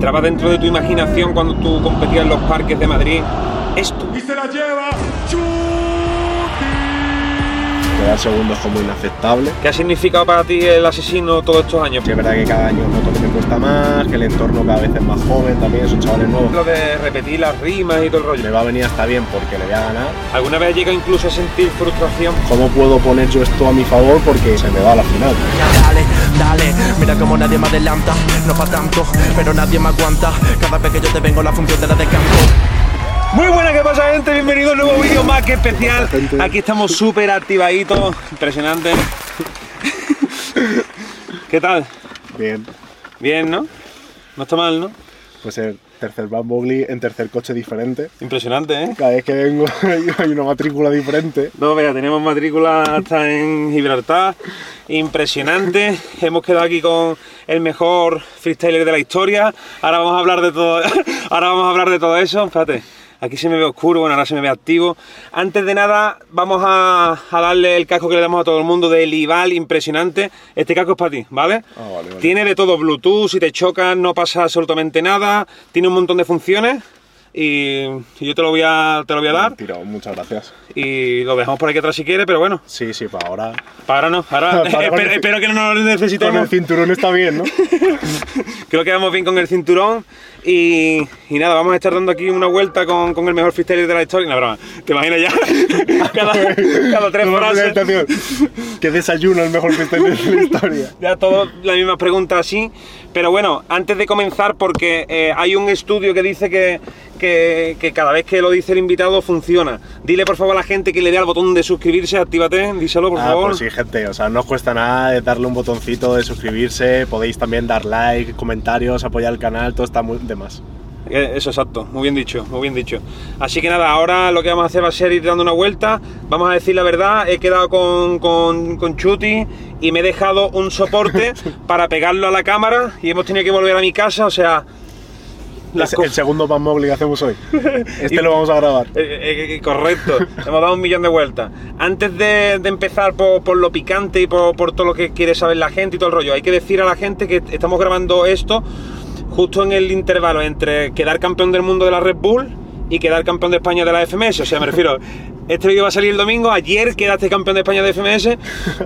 entraba dentro de tu imaginación cuando tú competías en los parques de Madrid, esto. Quedar segundo es como inaceptable. ¿Qué ha significado para ti el asesino todos estos años? Sí, es verdad que cada año noto que me cuesta más, que el entorno cada vez es más joven también, son chavales nuevos. Lo de repetir las rimas y todo el rollo. Me va a venir hasta bien porque le voy a ganar. ¿Alguna vez has llegado incluso a sentir frustración? ¿Cómo puedo poner yo esto a mi favor porque se me va a la final? Dale, dale, mira como nadie me adelanta, no pa' tanto, pero nadie me aguanta. Cada vez que yo te vengo la función de la descanso. Muy buena, ¿qué pasa gente? Bienvenido a un nuevo vídeo más que especial. Aquí estamos súper activaditos, impresionante. ¿Qué tal? Bien. Bien, ¿no? No está mal, ¿no? Pues el tercer Van Bogli en tercer coche diferente. Impresionante, ¿eh? Cada vez que vengo hay una matrícula diferente. No, vea, tenemos matrícula hasta en Gibraltar. Impresionante. Hemos quedado aquí con el mejor freestyler de la historia. Ahora vamos a hablar de todo. Ahora vamos a hablar de todo eso. Espérate. Aquí se me ve oscuro, bueno, ahora se me ve activo. Antes de nada, vamos a, a darle el casco que le damos a todo el mundo del Ival, impresionante. Este casco es para ti, ¿vale? Ah, vale, vale. Tiene de todo Bluetooth, si te chocas no pasa absolutamente nada. Tiene un montón de funciones y, y yo te lo voy a, te lo voy a dar. Tiro, muchas gracias. Y lo dejamos por aquí atrás si quieres, pero bueno, Sí, sí, para ahora. para ahora no. Ahora Para espero, con el- espero que no nos Con necesitemos. el cinturón está bien, ¿no? Creo que vamos bien con el cinturón. Y, y nada, vamos a estar dando aquí una vuelta con, con el mejor freestyler de la historia. No, broma, ¿te imaginas ya? cada, cada tres frases. Que desayuno el mejor freestyle de la historia. Ya todo las mismas preguntas así. Pero bueno, antes de comenzar, porque eh, hay un estudio que dice que, que, que cada vez que lo dice el invitado funciona. Dile por favor a la gente que le dé al botón de suscribirse, actívate, díselo por Ah, favor. pues sí, gente, o sea, no os cuesta nada de darle un botoncito de suscribirse, podéis también dar like, comentarios, apoyar el canal, todo está muy de más. Eh, Eso, exacto, muy bien dicho, muy bien dicho. Así que nada, ahora lo que vamos a hacer va a ser ir dando una vuelta. Vamos a decir la verdad, he quedado con, con, con Chuti y me he dejado un soporte para pegarlo a la cámara y hemos tenido que volver a mi casa, o sea... las el segundo Van Mowgli que hacemos hoy. Este lo vamos a grabar. Eh, eh, eh, correcto, hemos dado un millón de vueltas. Antes de, de empezar por, por lo picante y por, por todo lo que quiere saber la gente y todo el rollo, hay que decir a la gente que estamos grabando esto justo en el intervalo entre quedar campeón del mundo de la Red Bull y quedar campeón de España de la FMS. O sea, me refiero, este vídeo va a salir el domingo, ayer quedaste campeón de España de FMS,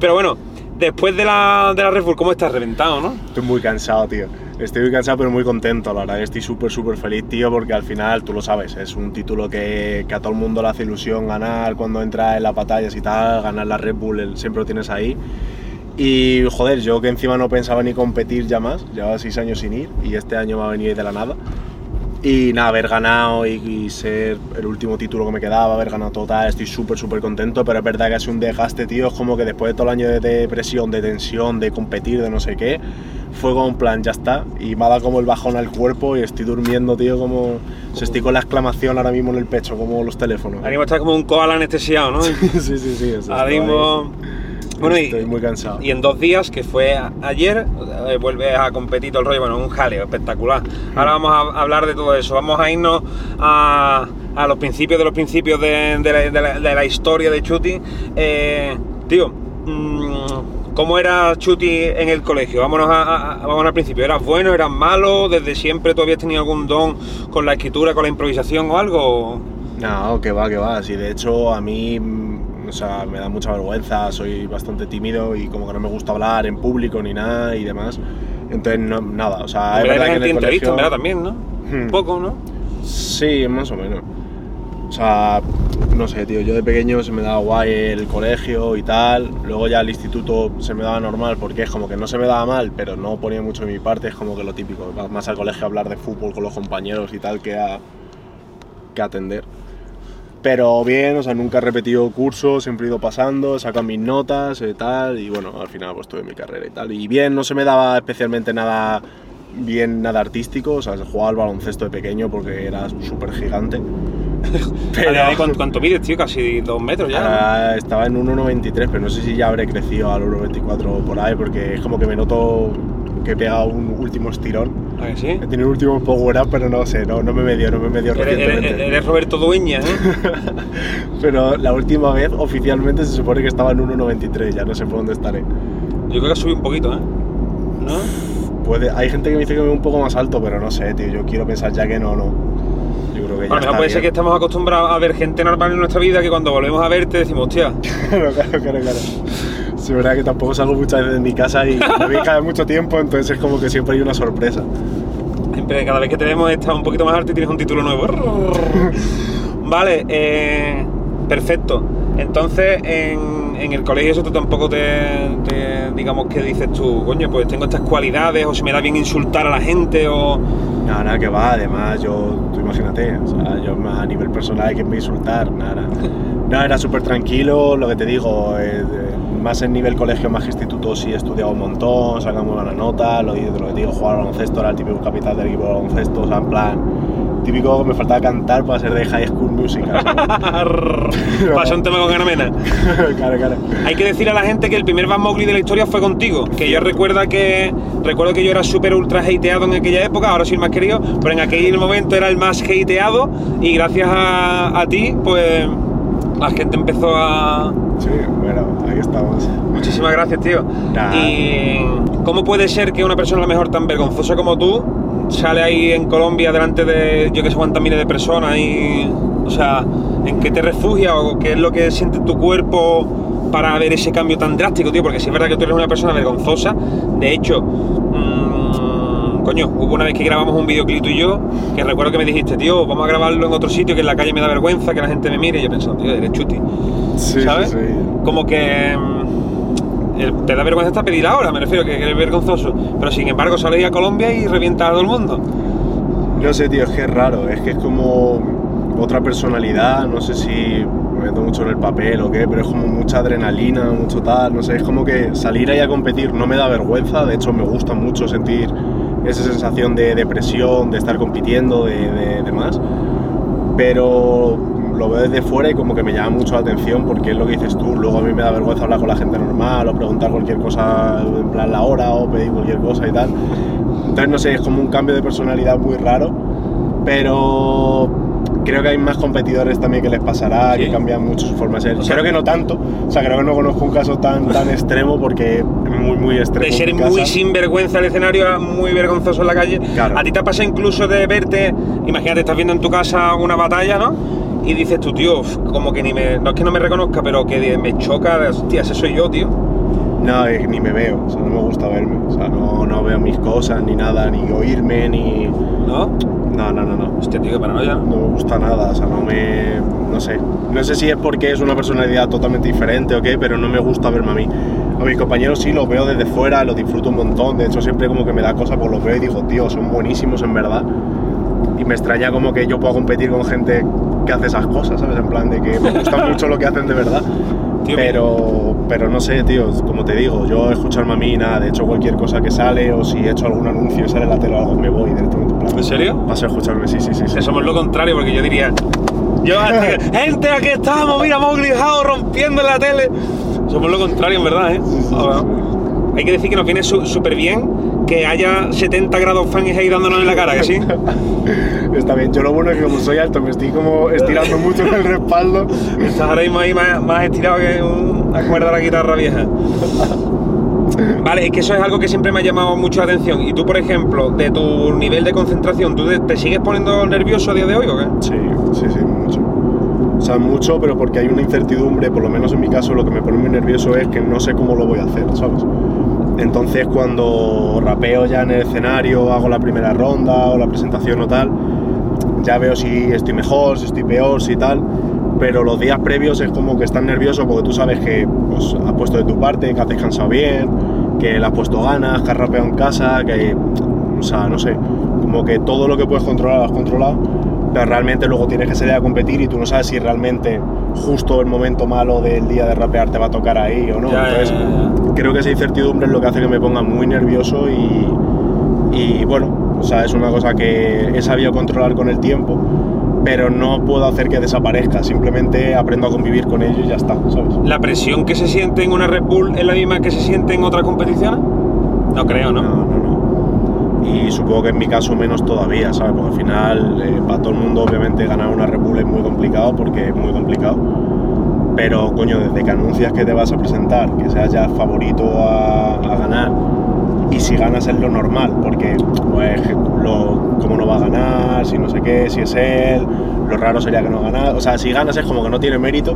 pero bueno, después de la, de la Red Bull, ¿cómo estás? Reventado, ¿no? Estoy muy cansado, tío. Estoy muy cansado, pero muy contento, la verdad. Estoy súper, súper feliz, tío, porque al final, tú lo sabes, es un título que, que a todo el mundo le hace ilusión ganar cuando entra en las batallas y tal, ganar la Red Bull, el- siempre lo tienes ahí. Y joder, yo que encima no pensaba ni competir ya más, llevaba seis años sin ir y este año me ha venido de la nada. Y nada, haber ganado y, y ser el último título que me quedaba, haber ganado total, estoy súper, súper contento, pero es verdad que es un desgaste, tío, es como que después de todo el año de, de presión, de tensión, de competir, de no sé qué, fue como en plan, ya está, y me ha dado como el bajón al cuerpo y estoy durmiendo, tío, como... O sea, estoy con la exclamación ahora mismo en el pecho, como los teléfonos. Ahora mismo estás como un koala anestesiado, ¿no? sí, sí, sí. eso Ahora estoy- mismo... Bueno, y, Estoy muy cansado. Y en dos días, que fue ayer, eh, vuelves a competir todo el rollo, bueno, un jaleo espectacular. Ahora vamos a hablar de todo eso, vamos a irnos a, a los principios de los principios de, de la, de la- de la historia de Chuti. Eh, tío, mm, ¿cómo era Chuti en el colegio? Vámonos, a- vámonos al principio, ¿eras bueno, eras malo? ¿Desde siempre tú habías tenido algún don con la escritura, con la improvisación o algo? No, que va, que va. Sí, de hecho, a mí, o sea, me da mucha vergüenza, soy bastante tímido y como que no me gusta hablar en público ni nada y demás. Entonces, no, nada, o sea, es verdad que en el entrevista, en colegio... verdad, también, ¿no? Hmm. Un poco, ¿no? Sí, más o menos. O sea, no sé, tío, yo de pequeño se me daba guay el colegio y tal, luego ya el instituto se me daba normal porque es como que no se me daba mal, pero no ponía mucho de mi parte, es como que lo típico, más al colegio hablar de fútbol con los compañeros y tal que a, que atender. Pero bien, o sea, nunca he repetido cursos, siempre he ido pasando, he sacado mis notas y tal, y bueno, al final pues tuve mi carrera y tal. Y bien, no se me daba especialmente nada bien, nada artístico, o sea, jugaba al baloncesto de pequeño porque era súper gigante. Pero... ¿Cuánto, cuánto mides, tío? Casi dos metros ya. estaba en 1,93, pero no sé si ya habré crecido al 1,24 por ahí, porque es como que me noto que he pegado un último estirón. ¿A que sí? He tenido un último power up, pero no sé, no, no me medio, no me medio Eres, recientemente. eres- Roberto Dueña, ¿eh? Pero la última vez oficialmente se supone que estaba en 1,93, ya no sé por dónde estaré. Yo creo que subí un poquito, ¿eh? ¿No? puede, hay gente que me dice que me veo un poco más alto, pero no sé, tío. Yo quiero pensar ya que no, no. Yo creo que ya A lo mejor está puede ser que bien. estamos acostumbrados a ver gente normal en nuestra vida que cuando volvemos a verte decimos, hostia, Claro, claro, claro, claro. Sí, es verdad que tampoco salgo muchas veces de mi casa y me vi cada mucho tiempo, entonces es como que siempre hay una sorpresa. siempre cada vez que te vemos estás un poquito más alto y tienes un título nuevo. vale, eh, perfecto. Entonces, en, en el colegio eso tú tampoco te, te- digamos que dices tú, coño, pues tengo estas cualidades o se me da bien insultar a la gente o... Nada, nada que va, además yo, tú imagínate, o sea, yo a nivel personal que me insultar, nada. nada. Era súper tranquilo, lo que te digo, eh, de- más en nivel colegio, más instituto, sí he estudiado un montón, sacamos buenas notas, lo, lo que te digo, jugar al baloncesto, era el típico capitán del equipo de baloncesto, o sea, en plan, típico que me faltaba cantar para ser de High School Musical. Pasa un tema con Anamena. claro, claro. Hay que decir a la gente que el primer Van Mowgli de la historia fue contigo. Que yo recuerdo que recuerdo que yo era súper ultra hateado en aquella época, ahora soy el más querido, pero en aquel momento era el más hateado y gracias a, a ti, pues la gente empezó a... Sí, bueno, ahí estamos. Muchísimas gracias, tío. Y ¿cómo puede ser que una persona a lo mejor tan vergonzosa como tú sale ahí en Colombia delante de yo que sé cuántas miles de personas y... O sea, ¿en qué te refugias o qué es lo que siente tu cuerpo para ver ese cambio tan drástico, tío? Porque sí es verdad que tú eres una persona vergonzosa. De hecho, coño, hubo una vez que grabamos un videoclip tú y yo, que recuerdo que me dijiste, tío, vamos a grabarlo en otro sitio, que en la calle me da vergüenza, que la gente me mire. Y yo pensaba, tío, eres chuti. Sí, ¿sabes? sí, sí. Como que mm, te da vergüenza hasta pedir ahora, me refiero, que, que eres vergonzoso. Pero sin embargo, sales a Colombia y revientas a todo el mundo. No sé, tío, es que es raro, es que es como otra personalidad, no sé si me meto mucho en el papel o qué, pero es como mucha adrenalina, mucho tal, no sé, es como que salir ahí a competir no me da vergüenza, de hecho me gusta mucho sentir esa sensación de, de presión, de estar compitiendo, de, de, de más, pero lo veo desde fuera y como que me llama mucho la atención porque es lo que dices tú, luego a mí me da vergüenza hablar con la gente normal o preguntar cualquier cosa en plan la hora o pedir cualquier cosa y tal. Entonces, no sé, es como un cambio de personalidad muy raro, pero creo que hay más competidores también que les pasará, Sí. que cambian mucho su forma de ser. O sea- creo que no tanto, o sea, creo que no conozco un caso tan, tan extremo porque es muy, muy extremo. De ser en muy sinvergüenza el escenario a muy vergonzoso en la calle. Claro. A ti te pasa incluso de verte, imagínate, estás viendo en tu casa una batalla, ¿no? Y dices tú, tío, como que ni me. No es que no me reconozca, pero que me choca, hostia, ese soy yo, tío. No, ni me veo, o sea, no me gusta verme, o sea, no, no veo mis cosas, ni nada, ni oírme, ni... ¿No? No, no, no, no. Hostia, tío, qué paranoia. No me gusta nada, o sea, no me... no sé. No sé si es porque es una personalidad totalmente diferente o qué, pero no me gusta verme a mí. A mis compañeros sí, los veo desde fuera, los disfruto un montón, de hecho siempre como que me da cosa por los veo y digo, tío, son buenísimos en verdad. Y me extraña como que yo pueda competir con gente que hace esas cosas, ¿sabes? En plan de que me gusta mucho lo que hacen de verdad. Tío, pero, pero no sé, tío, como te digo, yo escucharme a mí, nada, de hecho cualquier cosa que sale o si he hecho algún anuncio y sale la tele o algo, me voy directamente. en plan, ¿En serio? Paso a escucharme, sí, sí, sí. somos lo contrario, porque yo diría. Yo, gente, aquí estamos, mira Mowgli House rompiendo en la tele. Somos lo contrario, en verdad, ¿eh? sí, sí. Hay que decir que nos viene su- súper bien que haya 70 grados ahí dándonos en la cara, que sí. Está bien, yo lo bueno es que como soy alto me estoy como estirando mucho en el respaldo. Estás ahora mismo ahí más, más estirado que una cuerda de la guitarra vieja. Vale, es que eso es algo que siempre me ha llamado mucho la atención. Y tú, por ejemplo, de tu nivel de concentración, ¿tú te- te sigues poniendo nervioso a día de hoy o qué? Sí, sí, sí, mucho. O sea, mucho, pero porque hay una incertidumbre, por lo menos en mi caso lo que me pone muy nervioso es que no sé cómo lo voy a hacer, ¿sabes? Entonces cuando rapeo ya en el escenario, hago la primera ronda o la presentación o tal, ya veo si estoy mejor, si estoy peor, si tal, pero los días previos es como que estás nervioso porque tú sabes que pues, has puesto de tu parte, que has descansado bien, que le has puesto ganas, que has rapeado en casa, que, o sea, no sé, como que todo lo que puedes controlar lo has controlado, pero realmente luego tienes que salir a competir y tú no sabes si realmente justo el momento malo del día de rapear te va a tocar ahí o no. Ya, Entonces, ya, ya. creo que esa incertidumbre es lo que hace que me ponga muy nervioso y, y bueno, o sea, es una cosa que he sabido controlar con el tiempo, pero no puedo hacer que desaparezca, simplemente aprendo a convivir con ello y ya está, ¿sabes? ¿La presión que se siente en una Red Bull es la misma que se siente en otras competiciones? No creo. No, no, no. Y supongo que en mi caso menos todavía, ¿sabes? Porque al final, eh, para todo el mundo, obviamente, ganar una Bull es muy complicado, porque es muy complicado. Pero, coño, desde que anuncias que te vas a presentar, que seas ya favorito a, a ganar, y si ganas es lo normal, porque pues lo, cómo no va a ganar, si no sé qué, si es él, lo raro sería que no ganara, o sea, si ganas es como que no tiene mérito,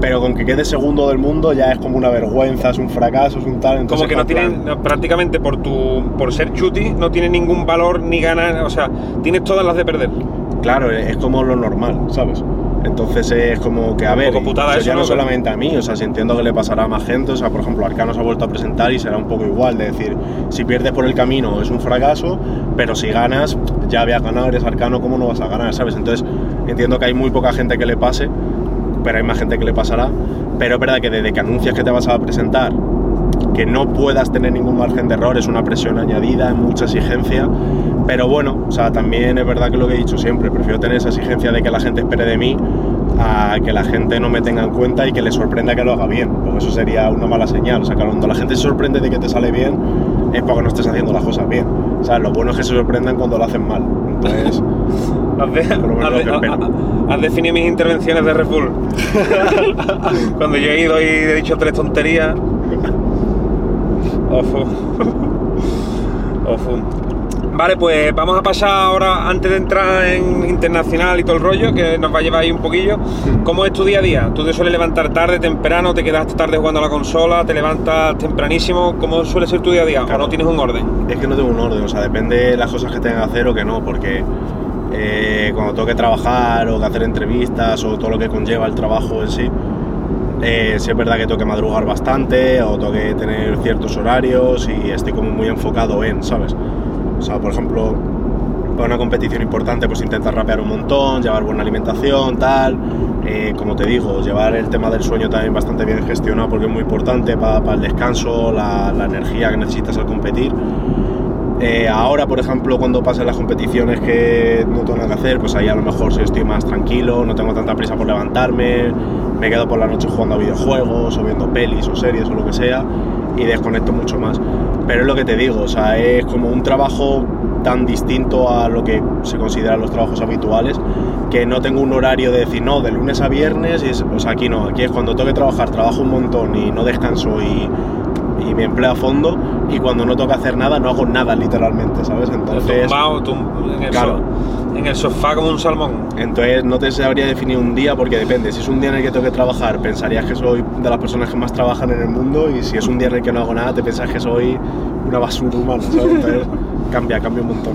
pero con que quede segundo del mundo ya es como una vergüenza, es un fracaso, es un tal. Como que no tienen, prácticamente por tu por ser chuti, no tiene ningún valor ni ganar, o sea, tienes todas las de perder. Claro, es como lo normal, ¿sabes? Entonces es como que, a ver, putada ya no, solamente a mí, o sea, si entiendo que le pasará a más gente, o sea, por ejemplo, Arcano se ha vuelto a presentar y será un poco igual, de decir, si pierdes por el camino es un fracaso, pero si ganas, ya habías ganado, eres Arcano, ¿cómo no vas a ganar, sabes? Entonces entiendo que hay muy poca gente que le pase, pero hay más gente que le pasará, pero es verdad que desde que anuncias que te vas a presentar, que no puedas tener ningún margen de error es una presión añadida, mucha exigencia, pero bueno, o sea, también es verdad que lo que he dicho siempre, prefiero tener esa exigencia de que la gente espere de mí a que la gente no me tenga en cuenta y que le sorprenda que lo haga bien, porque eso sería una mala señal. O sea, que cuando la gente se sorprende de que te sale bien, es porque no estés haciendo las cosas bien. O sea, lo bueno es que se sorprendan cuando lo hacen mal. Entonces, has, definido mis intervenciones de Red Bull. cuando yo he ido y he dicho tres tonterías. Ofu. Ofu. Vale, pues vamos a pasar ahora, antes de entrar en internacional y todo el rollo, que nos va a llevar ahí un poquillo. ¿Cómo es tu día a día? ¿Tú te sueles levantar tarde, temprano, te quedas tarde jugando a la consola, te levantas tempranísimo? ¿Cómo suele ser tu día a día? ¿O no tienes un orden? Es que no tengo un orden, o sea, depende de las cosas que tenga que hacer o que no, porque eh, cuando tengo que trabajar o que hacer entrevistas o todo lo que conlleva el trabajo en sí, eh, si es verdad que tengo que madrugar bastante o tengo que tener ciertos horarios y estoy como muy enfocado en, ¿sabes? O sea, por ejemplo, para una competición importante, pues intentar rapear un montón, llevar buena alimentación, tal. Eh, como te digo, llevar el tema del sueño también bastante bien gestionado porque es muy importante para, el descanso, la, energía que necesitas al competir. Eh, ahora, por ejemplo, cuando pasen las competiciones que no tengo nada que hacer, pues ahí a lo mejor si estoy más tranquilo, no tengo tanta prisa por levantarme, me quedo por la noche jugando a videojuegos o viendo pelis o series o lo que sea y desconecto mucho más. Pero es lo que te digo, o sea, es como un trabajo tan distinto a lo que se consideran los trabajos habituales que no tengo un horario de decir, no, de lunes a viernes, y es, sea, aquí no, aquí es cuando tengo que trabajar, trabajo un montón y no descanso y, y me empleo a fondo y cuando no toca hacer nada no hago nada literalmente, ¿sabes? Entonces... en, el claro, en el sofá como un salmón. Entonces no te sabría definir un día porque depende. Si es un día en el que tengo que trabajar, pensarías que soy de las personas que más trabajan en el mundo y si es un día en el que no hago nada, te piensas que soy una basura humana, ¿sabes? Entonces cambia, cambia un montón.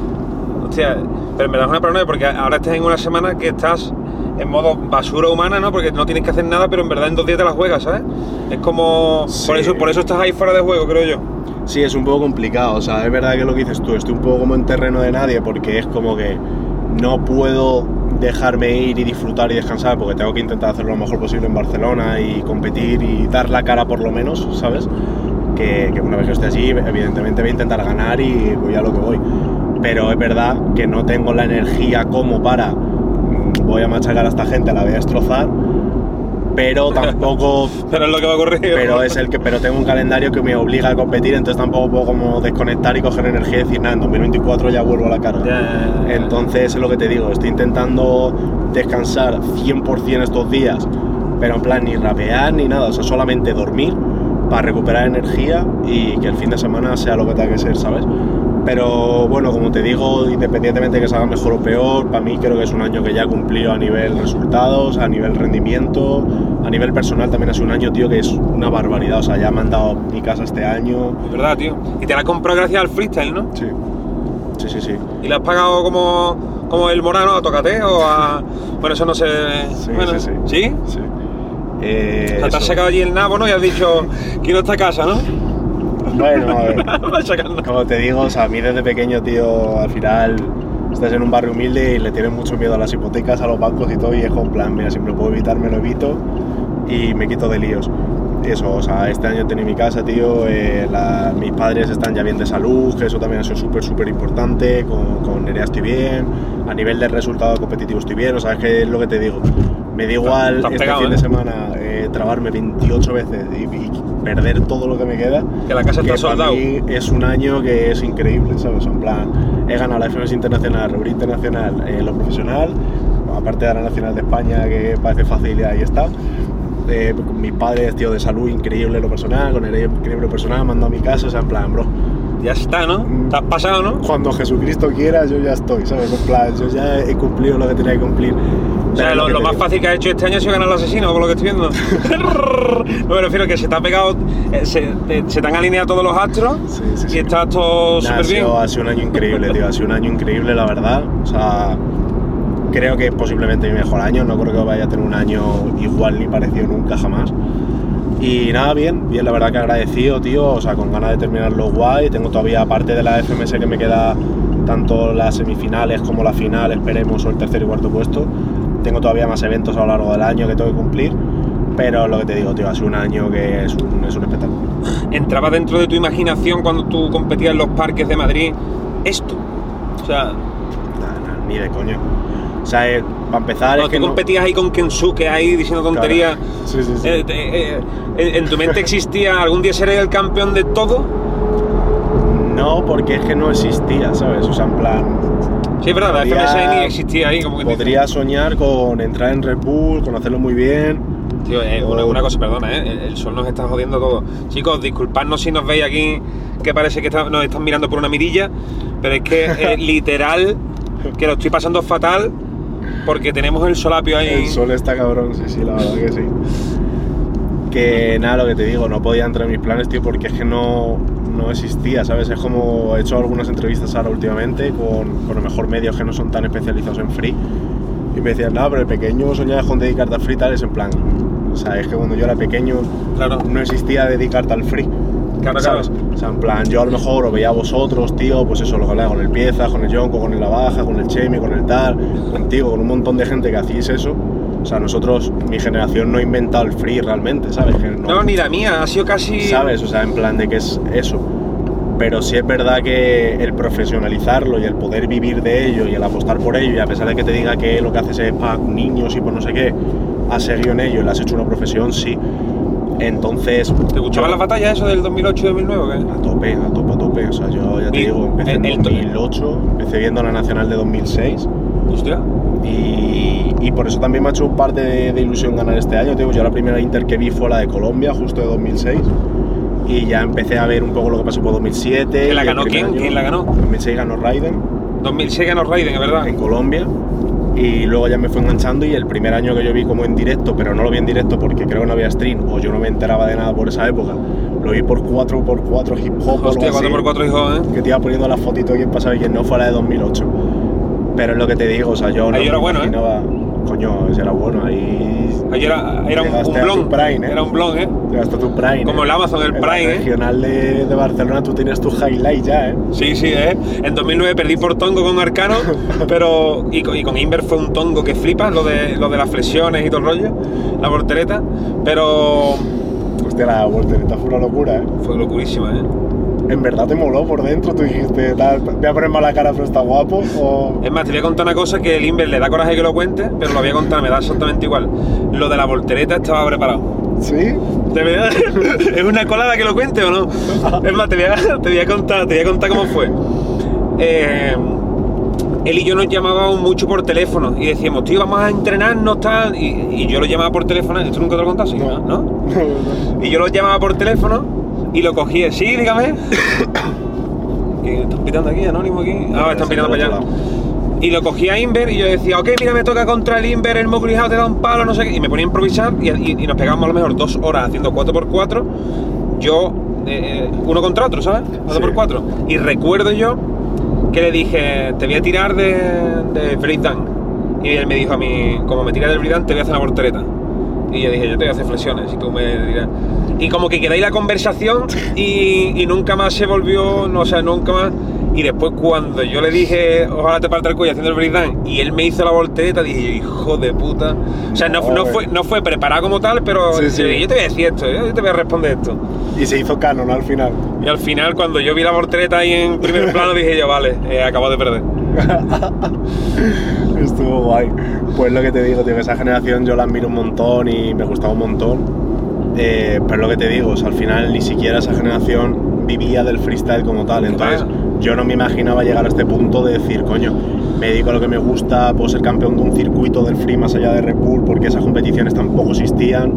Hostia, pero me das una paranoia porque ahora estás en una semana que estás en modo basura humana, ¿no? Porque no tienes que hacer nada, pero en verdad en dos días te la juegas, ¿sabes? Es como... Por, eso, por eso estás ahí fuera de juego, creo yo. Sí, es un poco complicado, o sea, es verdad que lo que dices tú, estoy un poco como en terreno de nadie porque es como que no puedo dejarme ir y disfrutar y descansar porque tengo que intentar hacerlo lo mejor posible en Barcelona y competir y dar la cara por lo menos, ¿sabes? Que, que una vez que esté allí, evidentemente voy a intentar ganar y voy a lo que voy. Pero es verdad que no tengo la energía como para voy a machacar a esta gente, la voy a destrozar, pero tampoco. pero es lo que va a ocurrir. Pero es el que, pero tengo un calendario que me obliga a competir, entonces tampoco puedo como desconectar y coger energía y decir, nada, en 2024 ya vuelvo a la carga. entonces es lo que te digo, estoy intentando descansar 100% estos días, pero en plan ni rapear ni nada, o sea, solamente dormir para recuperar energía y que el fin de semana sea lo que tenga que ser, ¿sabes? Pero bueno, como te digo, independientemente de que salga mejor o peor, para mí creo que es un año que ya cumplido a nivel resultados, a nivel rendimiento, a nivel personal también ha sido un año, tío, que es una barbaridad. O sea, ya me han dado mi casa este año. Es verdad, tío. Y te la comprado gracias al freestyle, ¿no? Sí. Sí, sí, sí. ¿Y la has pagado como, como el Morano a Tocate o a.? Bueno, eso no sé. Sí, bueno, sí, sí. ¿Sí? Eh, te has sacado allí el nabo, ¿no? Y has dicho, quiero esta casa, ¿no? Bueno, como te digo, o a mí desde pequeño, tío, al final estás en un barrio humilde y le tienes mucho miedo a las hipotecas, a los bancos y todo, y es con plan, mira, siempre puedo evitar, me lo evito y me quito de líos. Eso, o sea, este año tengo mi casa, tío, eh, mis padres están ya bien de salud, que eso también ha sido súper, súper importante, con, con Nerea estoy bien, a nivel de resultado competitivo estoy bien, o sea, es que es lo que te digo. Me da igual este fin de ¿eh? semana eh, trabarme 28 veces y, perder todo lo que me queda. Que la casa está soldado. es un año que es increíble, ¿sabes? En plan, he ganado la FMS Internacional, Rubri Internacional, eh, lo profesional, aparte de la Nacional de España, que parece fácil y ahí está. Eh, mis padres, tío, de salud increíble lo personal, con el increíble personal, mando a mi casa, o sea, en plan, bro, ya está, ¿no? Te has pasado, ¿no? Cuando Jesucristo quiera, yo ya estoy, ¿sabes? En plan, yo ya he cumplido lo que tenía que cumplir. O sea, Pero lo, más fácil que has hecho este año ha sido ganar al asesino, por lo que estoy viendo. no me refiero que se te ha pegado, eh, se, se te han alineado todos los astros Sí, sí, y estás todo ha, súper bien. sido, ha sido un año increíble, tío. Ha sido un año increíble, la verdad. O sea, creo que es posiblemente mi mejor año. No creo que vaya a tener un año igual ni parecido nunca jamás. Y nada, bien, bien, la verdad que agradecido, tío. O sea, con ganas de terminarlo guay. Tengo todavía, aparte de la FMS que me queda tanto las semifinales como la final, esperemos, o el tercer y cuarto puesto. Tengo todavía más eventos a lo largo del año que tengo que cumplir. Pero lo que te digo, tío, ha sido un año que es un, es un espectáculo. Entraba dentro de tu imaginación cuando tú competías en los parques de Madrid esto. O sea, Nah, nah, ni de coño. O sea, eh, para empezar, cuando es que tú no- competías ahí con Kensuke ahí diciendo tonterías. Claro. Sí, sí, sí. eh, eh, en, en tu mente existía algún día seré el campeón de todo. No, porque es que no existía, ¿sabes? O sea, en plan, Sí, es verdad, la Podría- FMS ni existía ahí, como que dice. podría soñar con entrar en Red Bull, con hacerlo muy bien. Tío, eh, una, una cosa, perdona, ¿eh? el, el sol nos está jodiendo todo. Chicos, disculpadnos si nos veis aquí, que parece que está- nos están mirando por una mirilla, pero es que eh, literal, que lo estoy pasando fatal porque tenemos el solapio ahí. El sol está cabrón, sí, sí, la verdad que sí. Que nada, lo que te digo, no podía entrar en mis planes, tío, porque es que no, no existía, ¿sabes? Es como he hecho algunas entrevistas ahora últimamente con, con los mejor medios que no son tan especializados en free. Y me decían, no, pero el pequeño soñabas con dedicarte al free, tal, es en plan. O sea, es que cuando yo era pequeño Claro, no existía dedicarte al free. claro, ¿sabes? claro. O sea, en plan, yo a lo mejor os veía a vosotros, tío, pues eso, lo que hablaba con el Pieza, con el Yonko, con el La Baja, con el Chemi, con el Tal, contigo, con un montón de gente que hacéis eso. O sea, nosotros, mi generación no ha inventado el free realmente, ¿sabes? Que No, ni la mía, ha sido casi. ¿Sabes? O sea, en plan de que es eso. Pero sí es verdad que el profesionalizarlo y el poder vivir de ello y el apostar por ello, y a pesar de que te diga que lo que haces es para niños y por no sé qué, has seguido en ello y le has hecho una profesión, sí. Entonces. ¿Te yo- las batallas eso del 2008 y 2009 o qué? a tope, a tope, a tope. O sea, yo ya te Y digo, empecé en el- 2008, empecé viendo la Nacional de 2006 Hostia. y, y por eso también me ha hecho parte de, de ilusión ganar este año. Tío, yo la primera Inter que vi fue la de Colombia, justo de 2006. Y ya empecé a ver un poco lo que pasó por 2007. ¿Que la ganó quién? año- ¿Quién la ganó? 2006 ganó Raiden 2006 ganó Raiden, es verdad. en Colombia. Y luego ya me fue enganchando y el primer año que yo vi como en directo, pero no lo vi en directo porque creo que no había stream o yo no me enteraba de nada por esa época, lo vi por 4x4 hip hop Hostia, algo así 4x4 hijo, ¿eh? que te iba poniendo la fotito de quién pasaba y quién no fue la de 2008. Pero es lo que te digo, o sea, yo no Ahí era bueno, ¿eh? Coño, ese era bueno, ahí... Ahí era, era un, prime, ¿eh? Era un blon, ¿eh? A tu Prime. Como ¿eh? el Amazon, el Prime, ¿eh? regional de, de Barcelona tú tienes tu highlight ya, ¿eh? Sí, sí, ¿eh? En 2009 perdí por tongo con Arcano, pero. Y con, y con Inver fue un tongo que flipa, lo de, lo de las flexiones y todo el rollo, la voltereta, pero. Hostia, la voltereta fue una locura, ¿eh? Fue locurísima, ¿eh? ¿En verdad te moló por dentro? ¿Tú dijiste, voy a poner mala cara pero está guapo? O... Es más, te voy a contar una cosa que el Inver le da coraje que lo cuente, pero lo voy a contar, me da exactamente igual. Lo de la voltereta estaba preparado. ¿Sí? ¿Es una colada que lo cuente o no? Es más, te voy a, te voy a contar, te voy a contar cómo fue. Eh, él y yo nos llamábamos mucho por teléfono y decíamos, tío, vamos a entrenarnos, tal. Y, y yo lo llamaba por teléfono, ¿esto nunca te lo contaste? ¿no? ¿No? Y yo lo llamaba por teléfono y lo cogía, sí, dígame. ¿Qué están pitando aquí, anónimo aquí? Ah, están pitando para allá. Y lo cogía a Inver y yo decía, ok, mira, me toca contra el Inver, el Mowgli House te da un palo, no sé qué. Y me ponía a improvisar y, y- y nos pegábamos a lo mejor dos horas haciendo 4x4. Yo, eh, uno contra otro, ¿sabes? 4x4. Y recuerdo yo que le dije, te voy a tirar de, de breakdown. Y él me dijo a mí, como me tiras del breakdown, te voy a hacer una voltereta. Y yo dije, yo te voy a hacer flexiones y tú me dirás. Y como que quedé ahí la conversación y, y nunca más se volvió, no, o sea, nunca más. Y después cuando yo le dije, ojalá te parta el cuello haciendo el breakdown, y él me hizo la voltereta, dije, hijo de puta. O sea, no, no fue, no fue preparado como tal, pero Sí, sí. eh, yo te voy a decir esto, yo te voy a responder esto. Y se hizo canon al final. Y al final, cuando yo vi la voltereta ahí en primer plano, dije yo, vale, he acabado de perder. Estuvo guay. Pues lo que te digo, tío, que esa generación yo la admiro un montón y me gustaba un montón. Eh, pero lo que te digo, o sea, al final ni siquiera esa generación vivía del freestyle como tal. Entonces yo no me imaginaba llegar a este punto de decir, coño, me dedico a lo que me gusta, puedo ser campeón de un circuito del free más allá de Red Bull porque esas competiciones tampoco existían.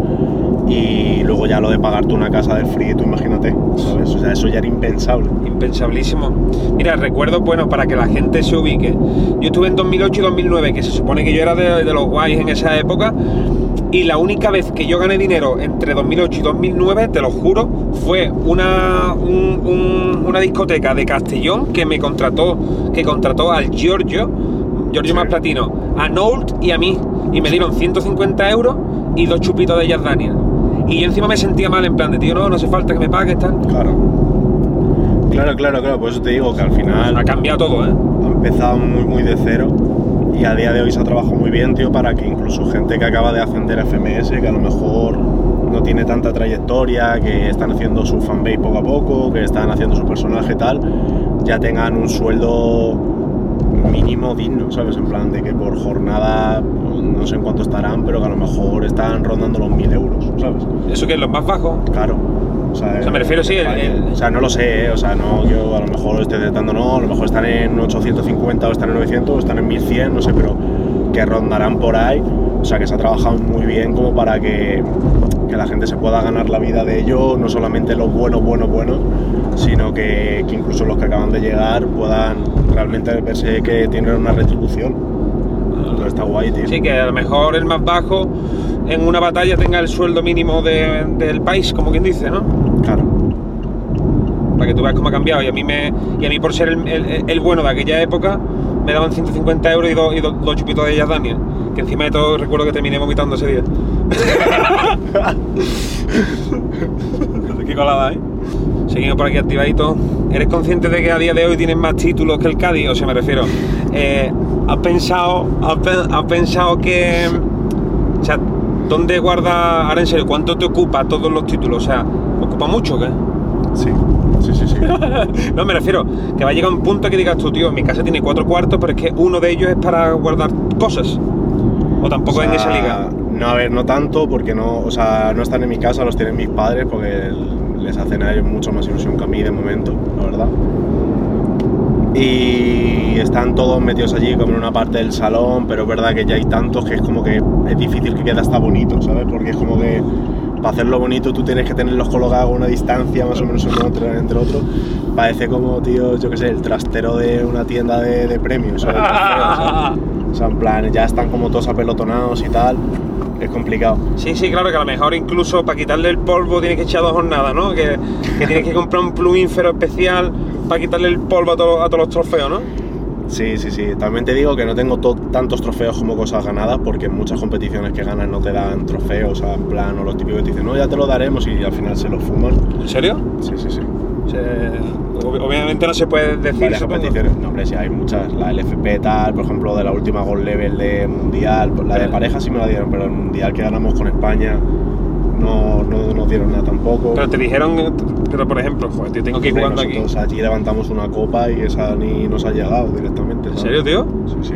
Y luego ya lo de pagarte una casa del free, tú imagínate, ¿sabes? O sea, eso ya era impensable. Impensabilísimo. Mira, recuerdo, bueno, para que la gente se ubique. Yo estuve en 2008 y 2009, que se supone que yo era de, de los guays en esa época. Y la única vez que yo gané dinero entre 2008 y 2009, te lo juro, fue una, un- un- una discoteca de Castellón que me contrató, que contrató al Giorgio, Giorgio Sí. más platino, a Nolt y a mí. Y me dieron 150 euros y dos chupitos de Jack Daniel. Y yo encima me sentía mal, en plan de tío, no, no hace falta que me pagues, tal. Claro. Claro, claro, claro. Por eso te digo que al final Ha cambiado todo, ¿eh? ha empezado muy, muy de cero. Y a día de hoy se ha trabajado muy bien, tío, para que incluso gente que acaba de ascender a FMS, que a lo mejor no tiene tanta trayectoria, que están haciendo su fanbase poco a poco, que están haciendo su personaje y tal, ya tengan un sueldo mínimo digno, ¿sabes? En plan de que por jornada, pues, no sé en cuánto estarán, pero que a lo mejor están rondando los 1000 euros, ¿sabes? Eso que es lo más bajo. Claro. O sea, O sea, me refiero, sí, el- el- O sea, no lo sé, ¿eh? o sea, no, yo a lo mejor estoy tentando, no, a lo mejor están en 850 o están en 900 o están en 1100, no sé, pero que rondarán por ahí. O sea, que se ha trabajado muy bien como para que, que la gente se pueda ganar la vida de ello, no solamente los buenos, buenos, buenos, sino que, que incluso los que acaban de llegar puedan realmente verse que tienen una retribución. Entonces está guay, tío. Sí, que a lo mejor el más bajo en una batalla tenga el sueldo mínimo de- del país, como quien dice, ¿no? Claro. Para que tú veas cómo ha cambiado. Y a mí, me, y a mí por ser el, el- el bueno de aquella época, me daban 150 euros y, dos- y dos- dos chupitos de Jack Daniel. Que encima de todo recuerdo que terminé vomitando ese día. Qué colada, ¿eh? Seguimos por aquí activadito. ¿Eres consciente de que a día de hoy tienes más títulos que el Cádiz? O sea, me refiero. eh, ¿Has pensado, has, pe- has pensado que. O sea, ¿dónde guarda. Ahora en serio, ¿cuánto te ocupa todos los títulos? O sea, ¿ocupa mucho qué? Sí, sí, sí, sí. No, me refiero, que va a llegar un punto que digas tú, tío, mi casa tiene cuatro cuartos, pero es que uno de ellos es para guardar cosas. O tampoco O sea, en esa liga. No, a ver, no tanto, porque no, o sea, no están en mi casa, los tienen mis padres, porque les hacen a ellos mucho más ilusión que a mí de momento, la verdad. Y están todos metidos allí como en una parte del salón, pero es verdad que ya hay tantos que es como que es difícil que quede hasta bonito, ¿sabes? Porque es como que para hacerlo bonito tú tienes que tenerlos colocados a una distancia más o menos uno entre, entre otro. Parece como, tío, yo qué sé, el trastero de una tienda de, de premios. ¿sabes? O sea, en plan, ya están como todos apelotonados y tal. Es complicado. Sí, sí, claro, que a lo mejor incluso para quitarle el polvo tienes que echar dos jornadas, ¿no? Que, que tienes que comprar un plumífero especial para quitarle el polvo a, todo- a todos los trofeos, ¿no? Sí, sí, sí. También te digo que no tengo to- tantos trofeos como cosas ganadas, porque en muchas competiciones que ganas no te dan trofeos, o sea, en plan, o los típicos que te dicen, no, ya te lo daremos y al final se lo fuman. ¿En serio? Sí, sí, sí. Obviamente no se puede decir Varias competiciones. No, hombre, sí, hay muchas. La LFP tal, por ejemplo, de la última Gold Level de Mundial. La de pareja sí me la dieron, pero el Mundial que ganamos con España no, no nos dieron nada tampoco. Pero te dijeron, pero por ejemplo, joder, tío, tengo que ir jugando aquí. allí levantamos una copa y esa ni nos ha llegado directamente. ¿En serio, tío? Sí, sí.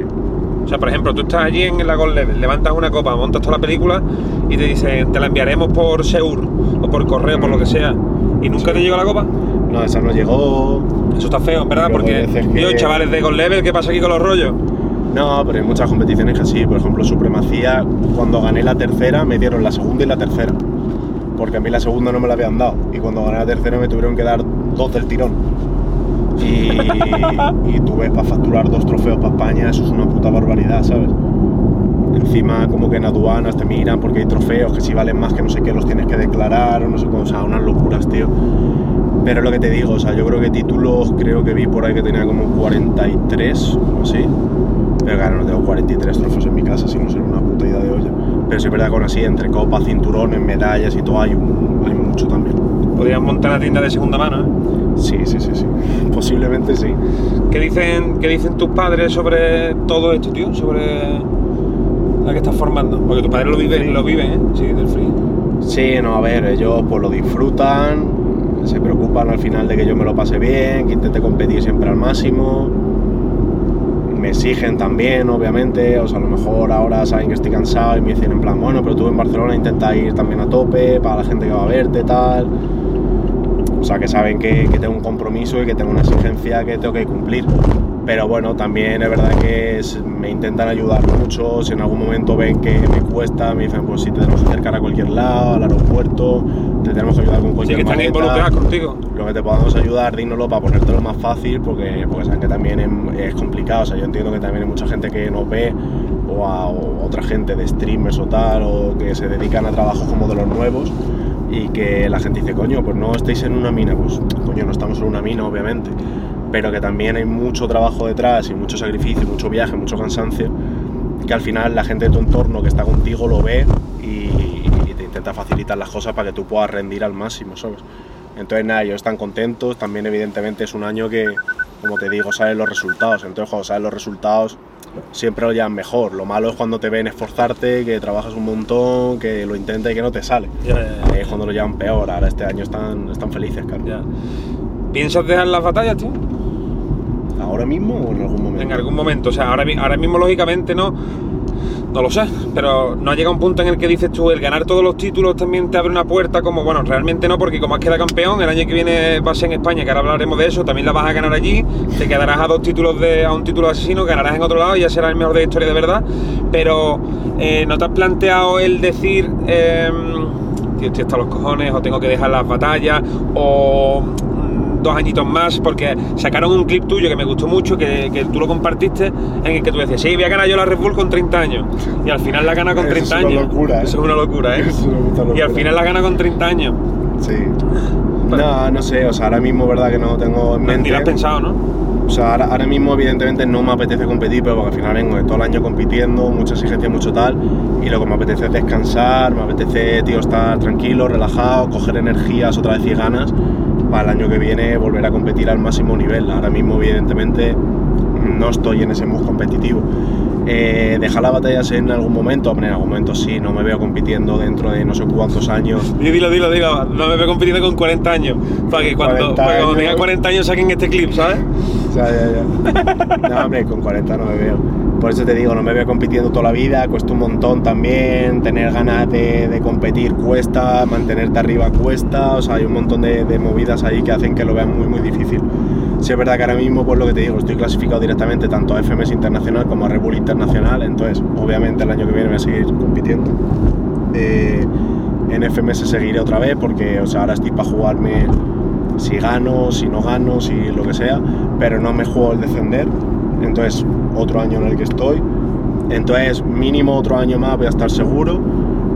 O sea, por ejemplo, tú estás allí en la Gold Level, levantas una copa, montas toda la película y te dicen, te la enviaremos por Seur o por correo, por lo que sea. ¿Y nunca Sí. te llegó la copa? No, esa no llegó. Eso está feo, verdad, porque, veces que- tío, chavales de Gold Level, ¿qué pasa aquí con los rollos? No, pero hay muchas competiciones que sí. Por ejemplo, Supremacía, cuando gané la tercera, me dieron la segunda y la tercera. Porque a mí la segunda no me la habían dado. Y cuando gané la tercera me tuvieron que dar dos del tirón. Y, y tú ves para facturar dos trofeos para España, eso es una puta barbaridad, ¿sabes? Encima, como que en aduanas te miran porque hay trofeos que si valen más que no sé qué los tienes que declarar o no sé cómo, o sea, unas locuras, tío. Pero lo que te digo, o sea, yo creo que títulos, creo que vi por ahí que tenía como 43 o así. Pero claro, no tengo 43 trofeos en mi casa, si no sería una puta idea de olla. Pero sí es verdad aún así, entre copas, cinturones, medallas y todo, hay, un- hay mucho también. Podrías montar una tienda de segunda mano, ¿eh? Sí, sí, sí, sí. Posiblemente sí. ¿Qué dicen, ¿Qué dicen tus padres sobre todo esto, tío? Sobre la que estás formando. Porque tus padres lo viven, lo viven, ¿eh? Sí, del free. Sí, no, a ver, ellos pues lo disfrutan, se preocupan al final de que yo me lo pase bien, que intente competir siempre al máximo. Me exigen también, obviamente, o sea, a lo mejor ahora saben que estoy cansado y me dicen en plan, bueno, pero tú en Barcelona intenta ir también a tope para la gente que va a verte, tal. O sea, que saben que, tengo un compromiso y que tengo una exigencia que tengo que cumplir. Pero bueno, también es verdad que me intentan ayudar mucho. Si en algún momento ven que me cuesta, me dicen, pues si te tenemos que acercar a cualquier lado, al aeropuerto, te tenemos que ayudar con Sí, cualquier que están maleta involucrados contigo. lo que te podamos ayudar, dínoslo para ponértelo más fácil, porque, saben que también es, es complicado. O sea, yo entiendo que también hay mucha gente que nos ve, o a o otra gente de streamers o tal, o que se dedican a trabajos como de los nuevos, y que la gente dice, coño, pues no estáis en una mina. Pues, coño, no estamos en una mina, obviamente, pero que también hay mucho trabajo detrás, y mucho sacrificio, mucho viaje, mucho cansancio, que al final la gente de tu entorno que está contigo lo ve y, intenta facilitar las cosas para que tú puedas rendir al máximo, ¿sabes? Entonces, nada, ellos están contentos. También, evidentemente, es un año que, como te digo, sabes los resultados. Entonces, cuando sabes los resultados, siempre lo llevan mejor. Lo malo es cuando te ven esforzarte, que trabajas un montón, que lo intentas y que no te sale. Ya. Ahí es cuando lo llevan peor. Ahora, este año están, están felices, claro. ¿Piensas dejar las batallas, tío? ¿Ahora mismo o en algún momento? En algún momento. O sea, ahora, ahora mismo, lógicamente, no. No lo sé. Pero no ha llegado un punto en el que dices tú, el ganar todos los títulos también te abre una puerta. Como, bueno, realmente no, porque como has quedado campeón, el año que viene vas en España, que ahora hablaremos de eso, también la vas a ganar allí. Te quedarás a dos títulos de. a un título de asesino, ganarás en otro lado y ya serás el mejor de la historia de verdad. Pero, eh, ¿no te has planteado el decir. tío, estoy hasta los cojones, o tengo que dejar las batallas, o dos añitos más, porque sacaron un clip tuyo que me gustó mucho, que, que tú lo compartiste, en el que tú decías, sí, voy a ganar yo la Red Bull con 30 años. Y al final la gana con Eso 30 es una años. locura, ¿eh? Eso es una locura, ¿eh? Eso es una puta Y al locura. final la gana con 30 años. Sí. No, no sé, o sea, ahora mismo, verdad que no tengo en mente. Ni lo has pensado, ¿no? O sea, ahora, ahora mismo evidentemente no me apetece competir, pero porque al final vengo de todo el año compitiendo, mucha exigencia, mucho tal, y lo que me apetece es descansar, me apetece, tío, estar tranquilo, relajado, coger energías otra vez y ganas para el año que viene volver a competir al máximo nivel. Ahora mismo evidentemente no estoy en ese mood competitivo. Eh, dejar las batallas en algún momento, hombre, en algún momento sí, no me veo compitiendo dentro de no sé cuántos años. Dilo, dilo, dilo, dilo. No me veo compitiendo con 40 años. Para que cuando, 40 para que cuando tenga 40 años saquen este clip, ¿sabes? Ya, ya, ya. No, hombre, con 40 no me veo. Por eso te digo, no me veo compitiendo toda la vida, cuesta un montón también, tener ganas de, competir cuesta, mantenerte arriba cuesta, o sea, hay un montón de, movidas ahí que hacen que lo vean muy, muy difícil. Sí es verdad que ahora mismo, pues lo que te digo, estoy clasificado directamente tanto a FMS Internacional como a Red Bull Internacional, entonces obviamente el año que viene voy a seguir compitiendo. Eh, en FMS seguiré otra vez porque o sea, ahora estoy para jugarme si gano, si no gano, si lo que sea, pero no me juego el descender. Entonces, otro año en el que estoy. Entonces, mínimo otro año más voy a estar seguro.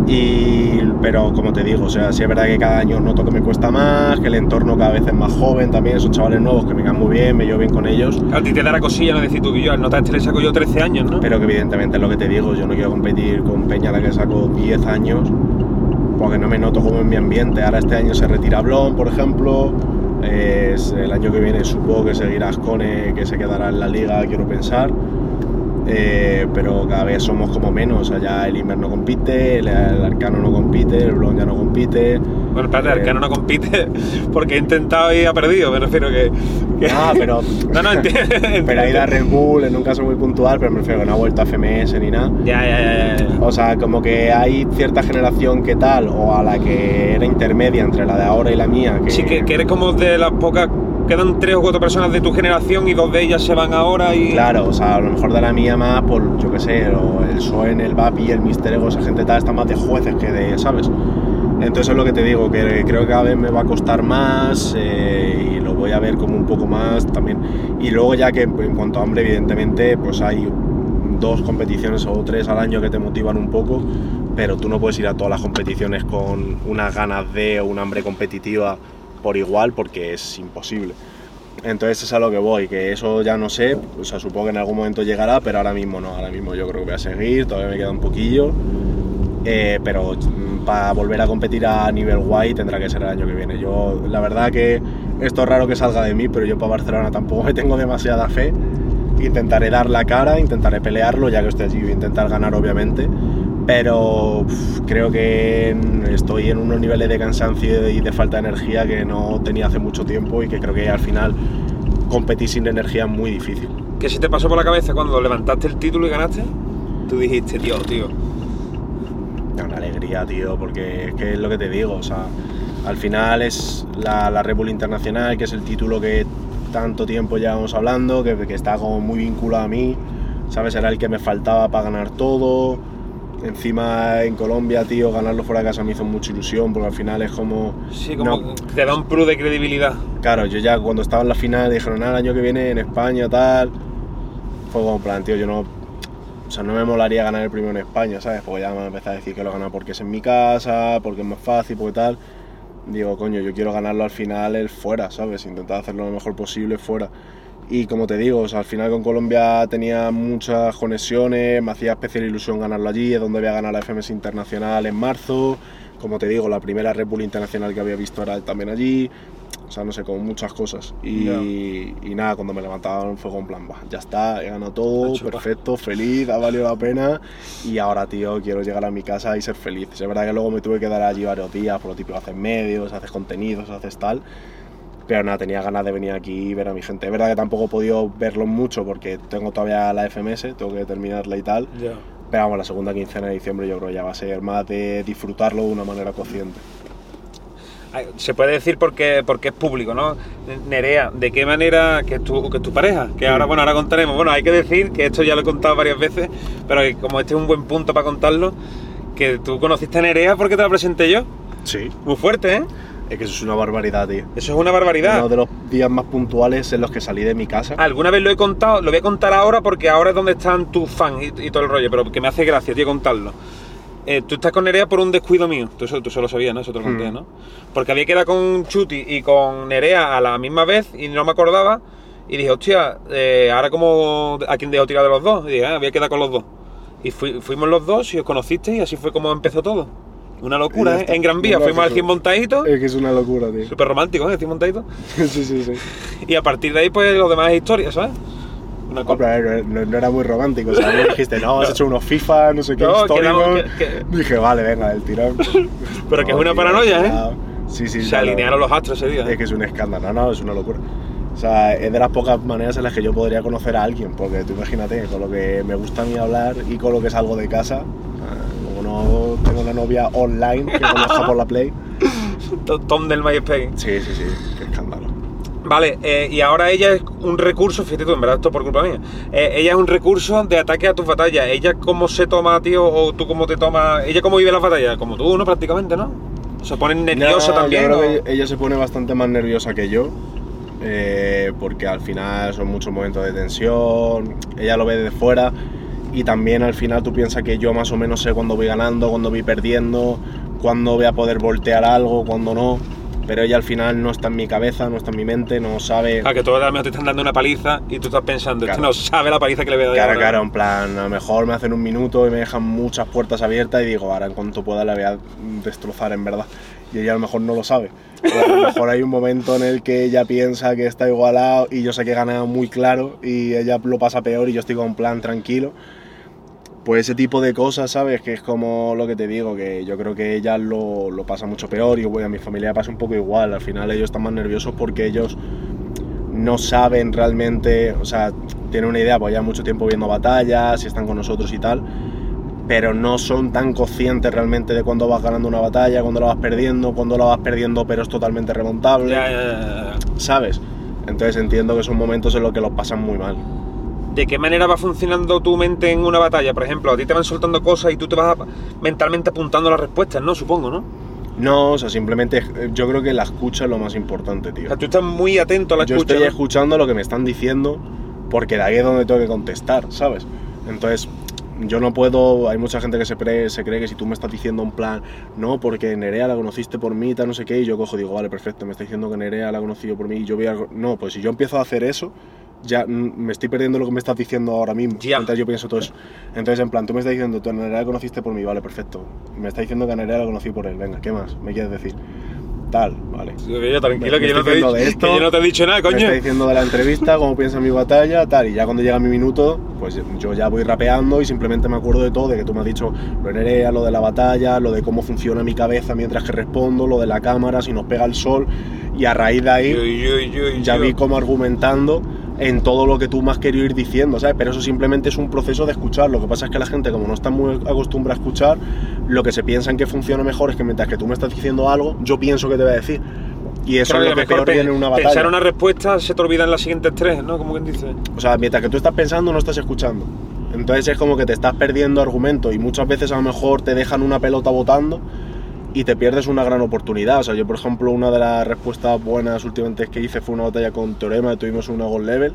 Y, pero como te digo, o sea, sí es verdad que cada año noto que me cuesta más, que el entorno cada vez es más joven también, son chavales nuevos que me caen muy bien, me llevo bien con ellos, A ti te dará cosilla no decir tú que yo, al nota este le saco yo 13 años, ¿no? pero que evidentemente es lo que te digo, yo no quiero competir con Peña la que saco 10 años, porque no me noto como en mi ambiente. Ahora este año se retira Blon, por ejemplo, es el año que viene supongo que seguirá Ascone, que se quedará en la liga, quiero pensar. Eh, pero cada vez somos como menos, allá el Inver no compite, el, el Arcano no compite, el Blon ya no compite. Bueno, espérate, Eh, Arcano no compite porque he intentado y ha perdido, me refiero que... que- Ah, pero, no, no, entiendo. pero ha ido a Red Bull en un caso muy puntual, pero me refiero que no ha vuelto a FMS ni nada. Ya, ya, ya, ya, ya. O sea, como que hay cierta generación que tal, o a la que era intermedia entre la de ahora y la mía. Que, Sí, que, que eres como de las pocas... Quedan tres o cuatro personas de tu generación y dos de ellas se van ahora y... Claro, o sea, a lo mejor de la mía más por, yo qué sé, o el Soen, el Vapi, el Mister Ego, esa gente tal, está más de jueces que de, ¿sabes? Entonces es lo que te digo, que creo que cada vez me va a costar más eh, y lo voy a ver como un poco más también. Y luego ya que en cuanto a hambre, evidentemente, pues hay dos competiciones o tres al año que te motivan un poco, pero tú no puedes ir a todas las competiciones con unas ganas de o un hambre competitiva por igual porque es imposible. Entonces es a lo que voy, que eso ya no sé, o sea, supongo que en algún momento llegará, pero ahora mismo no, ahora mismo yo creo que voy a seguir, todavía me queda un poquillo, eh, pero para volver a competir a nivel guay tendrá que ser el año que viene. Yo, la verdad que esto es raro que salga de mí, pero yo para Barcelona tampoco me tengo demasiada fe. Intentaré dar la cara, intentaré pelearlo, ya que estoy allí, voy a intentar ganar obviamente, pero uf, creo que estoy en unos niveles de cansancio y de falta de energía que no tenía hace mucho tiempo y que creo que al final competir sin energía es muy difícil. ¿Qué se te pasó por la cabeza cuando levantaste el título y ganaste? Tú dijiste, tío, tío. Una alegría, tío, porque es que es lo que te digo, o sea, al final es la, la Red Bull Internacional, que es el título que tanto tiempo llevamos hablando, que, que está como muy vinculado a mí, ¿sabes? Era el que me faltaba para ganar todo. Encima en Colombia, tío, ganarlo fuera de casa me hizo mucha ilusión, porque al final es como... Sí, como no- te da un plus de credibilidad. Claro, yo ya cuando estaba en la final dijeron, nada, el año que viene en España, tal. Fue como en plan, tío, yo no. O sea, no me molaría ganar el primero en España, ¿sabes? Porque ya me han empezado a decir que lo gana porque es en mi casa, porque es más fácil, porque tal. Digo, coño, yo quiero ganarlo al final el fuera, ¿sabes? Intentar hacerlo lo mejor posible fuera. Y como te digo, o sea, al final con Colombia tenía muchas conexiones, me hacía especial ilusión ganarlo allí, es donde voy a ganar la FMS Internacional en marzo. Como te digo, la primera Red Bull Internacional que había visto era también allí. O sea, no sé, como muchas cosas. Y, Ya. y nada, cuando me levantaban fue con plan, "Bah, ya está, he ganado todo, perfecto, feliz, ha valido la pena. Y ahora, tío, quiero llegar a mi casa y ser feliz. Es verdad que luego me tuve que quedar allí varios días, por lo típico, haces medios, haces contenidos, haces tal. Pero nada, tenía ganas de venir aquí y ver a mi gente. Es verdad que tampoco he podido verlos mucho porque tengo todavía la FMS, tengo que terminarla y tal. Ya. Pero vamos, la segunda quincena de diciembre yo creo que ya va a ser más de disfrutarlo de una manera consciente. Se puede decir porque, porque es público, ¿no? Nerea, ¿de qué manera que es tu, que es tu pareja? Que ahora, bueno, ahora contaremos. Bueno, hay que decir que esto ya lo he contado varias veces, pero que como este es un buen punto para contarlo, que tú conociste a Nerea porque te la presenté yo. Sí. Muy fuerte, ¿eh? Es que eso es una barbaridad, tío. Eso es una barbaridad. Uno de los días más puntuales en los que salí de mi casa. Alguna vez lo he contado, lo voy a contar ahora porque ahora es donde están tus fans y, y todo el rollo, pero que me hace gracia, tío, contarlo. Eh, tú estás con Nerea por un descuido mío, tú eso, tú eso lo sabías, ¿no? Eso te lo conté, Mm. ¿no? Porque había quedado con Chuti y con Nerea a la misma vez y no me acordaba. Y dije, hostia, eh, ahora como a quién dejo tirar de los dos. Y dije, ah, había quedado con los dos. Y fui- fuimos los dos y os conocisteis y así fue como empezó todo. Una locura, ¿eh? En Gran Vía, fuimos al. 100 montaditos. Es que es una locura, tío. Súper romántico, ¿eh? 100 montaditos. sí, sí, sí. Y a partir de ahí, pues lo demás es historia, ¿sabes? Una No, pero a ver, no, no era muy romántico, o sea, me dijiste, no, has hecho unos FIFA, no sé qué, No, históricos. quedamos que- que- Dije, vale, venga, el tirón. Pero que es una tío, paranoia, ¿eh? Sí, sí, Se alinearon los astros ese día. Es que es un escándalo, no, no, es una locura. O sea, es de las pocas maneras en las que yo podría conocer a alguien, porque tú imagínate, con lo que me gusta a mí hablar y con lo que salgo de casa, no tengo una novia online que conozca por la Play. Tom del MySpace. Sí, sí, sí, qué escándalo. Vale, eh, y ahora ella es un recurso, fíjate tú, en verdad esto es por culpa mía. Eh, ella es un recurso de ataque a tus batallas. Ella cómo se toma, tío, o tú cómo te tomas. Ella cómo vive las batallas, como tú, ¿no? Prácticamente, ¿no? Se pone nerviosa No, también. Yo creo o- que ella se pone bastante más nerviosa que yo, eh, porque al final son muchos momentos de tensión, ella lo ve desde fuera y también al final tú piensas que yo más o menos sé cuándo voy ganando, cuándo voy perdiendo, cuándo voy a poder voltear algo, cuándo no. Pero ella al final no está en mi cabeza, no está en mi mente, no sabe. A que todos a te están dando una paliza y tú estás pensando, este Claro. no sabe la paliza que le voy a dar. Claro, ahora". claro, en plan, a lo mejor me hacen un minuto y me dejan muchas puertas abiertas y digo, ahora en cuanto pueda la voy a destrozar en verdad. Y ella a lo mejor no lo sabe. O a lo mejor hay un momento en el que ella piensa que está igualado y yo sé que he ganado muy claro y ella lo pasa peor y yo estoy con plan tranquilo. Pues ese tipo de cosas, ¿sabes? Que es como lo que te digo, que yo creo que ella lo, lo pasa mucho peor y bueno, a mi familia pasa un poco igual. Al final ellos están más nerviosos porque ellos no saben realmente, o sea, tienen una idea, pues ya mucho tiempo viendo batallas y están con nosotros y tal, pero no son tan conscientes realmente de cuándo vas ganando una batalla, cuándo la vas perdiendo, cuándo la vas perdiendo pero es totalmente remontable. ¿sabes? Entonces entiendo que son momentos en los que los pasan muy mal. ¿De qué manera va funcionando tu mente en una batalla? Por ejemplo, a ti te van soltando cosas y tú te vas mentalmente apuntando las respuestas, ¿no? Supongo, ¿no? No, o sea, simplemente eh, yo creo que la escucha es lo más importante, O tío. sea, tú estás muy atento a la Yo escucha. estoy ¿no? escuchando lo que me están diciendo porque de ahí es donde tengo que contestar, ¿sabes? Entonces, yo no puedo, hay mucha gente que se, cree que si tú me estás diciendo un plan, no, porque Nerea la conociste por mí, tal, no sé qué, y yo cojo digo, vale, perfecto, me está diciendo que Nerea la conocí yo por mí, y yo voy a... No, pues si yo empiezo a hacer eso, ya me estoy perdiendo lo que me estás diciendo ahora mismo. Ya. Entonces yo pienso todo eso. Entonces, en plan, tú me estás diciendo, tú a Nerea la conociste por mí, vale, perfecto. Me está diciendo que a Nerea la conocí por él, venga, ¿qué más? ¿Me quieres decir? Tal, vale. Yo, tranquilo, Me- que, me yo no te dicho, de esto, que yo no te he dicho nada, Me coño. está diciendo de la entrevista, cómo piensa mi batalla, tal, y ya cuando llega mi minuto, pues yo ya voy rapeando y simplemente me acuerdo de todo, de que tú me has dicho lo de Nerea, lo de la batalla, lo de cómo funciona mi cabeza mientras que respondo, lo de la cámara, si nos pega el sol, y a raíz de ahí Yo, yo, ya vi como argumentando en todo lo que tú has querido ir diciendo, ¿sabes? Pero eso simplemente es un proceso de escuchar. Lo que pasa es que la gente, como no está muy acostumbrada a escuchar, lo que se piensa en que funciona mejor es que mientras que tú me estás diciendo algo, yo pienso que te voy a decir. Y eso Claro, es lo que peor pe- viene en una batalla. Pensar una respuesta se te olvidan las siguientes tres, ¿no? Como quien dice. O sea, mientras que tú estás pensando, no estás escuchando. Entonces es como que te estás perdiendo argumento y muchas veces a lo mejor te dejan una pelota botando y te pierdes una gran oportunidad. O sea, yo por ejemplo, una de las respuestas buenas últimamente que hice fue una batalla con Teorema, tuvimos una gold level.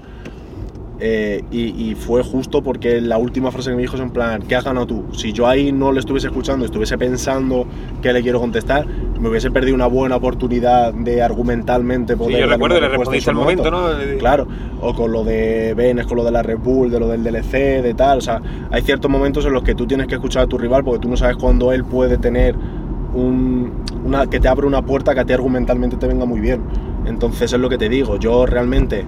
eh, y, y fue justo porque la última frase que me dijo es en plan, ¿qué has ganado tú? Si yo ahí no le estuviese escuchando, estuviese pensando qué le quiero contestar, me hubiese perdido una buena oportunidad de argumentalmente poder Sí, yo recuerdo, le respondiste al momento, momento. ¿no? Claro, o con lo de Benes, con lo de la Red Bull, de lo del DLC, de tal. O sea, hay ciertos momentos en los que tú tienes que escuchar a tu rival porque tú no sabes cuándo él puede tener un, una, que te abre una puerta que a ti argumentalmente te venga muy bien. Entonces es lo que te digo, yo realmente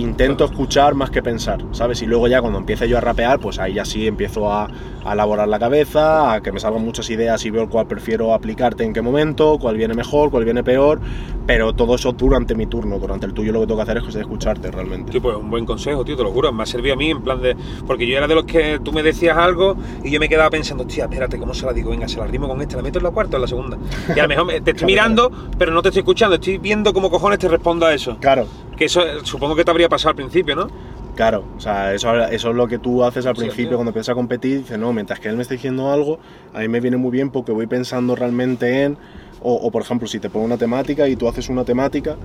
intento escuchar más que pensar, ¿sabes? Y luego ya cuando empiece yo a rapear, pues ahí ya sí empiezo a, a elaborar la cabeza, a que me salgan muchas ideas y veo cuál prefiero aplicarte en qué momento, cuál viene mejor, cuál viene peor, pero todo eso durante mi turno, durante el tuyo lo que tengo que hacer es escucharte realmente. Tío, pues un buen consejo, tío, te lo juro. Me ha servido a mí en plan de. Porque yo era de los que tú me decías algo y yo me quedaba pensando, hostia, espérate, ¿cómo se la digo? Venga, se la rimo con esta, la meto en la cuarta o en la segunda. Y a lo mejor me- te estoy mirando, pero no te estoy escuchando, estoy viendo cómo cojones te respondo a eso. Claro, Que eso eh, supongo que te habría pasado al principio, ¿no? Claro, o sea, eso, eso es lo que tú haces al Sí, principio tío. cuando empiezas a competir. Dices, no, mientras que él me está diciendo algo, a mí me viene muy bien porque voy pensando realmente en. O, o, por ejemplo, si te pongo una temática y tú haces una temática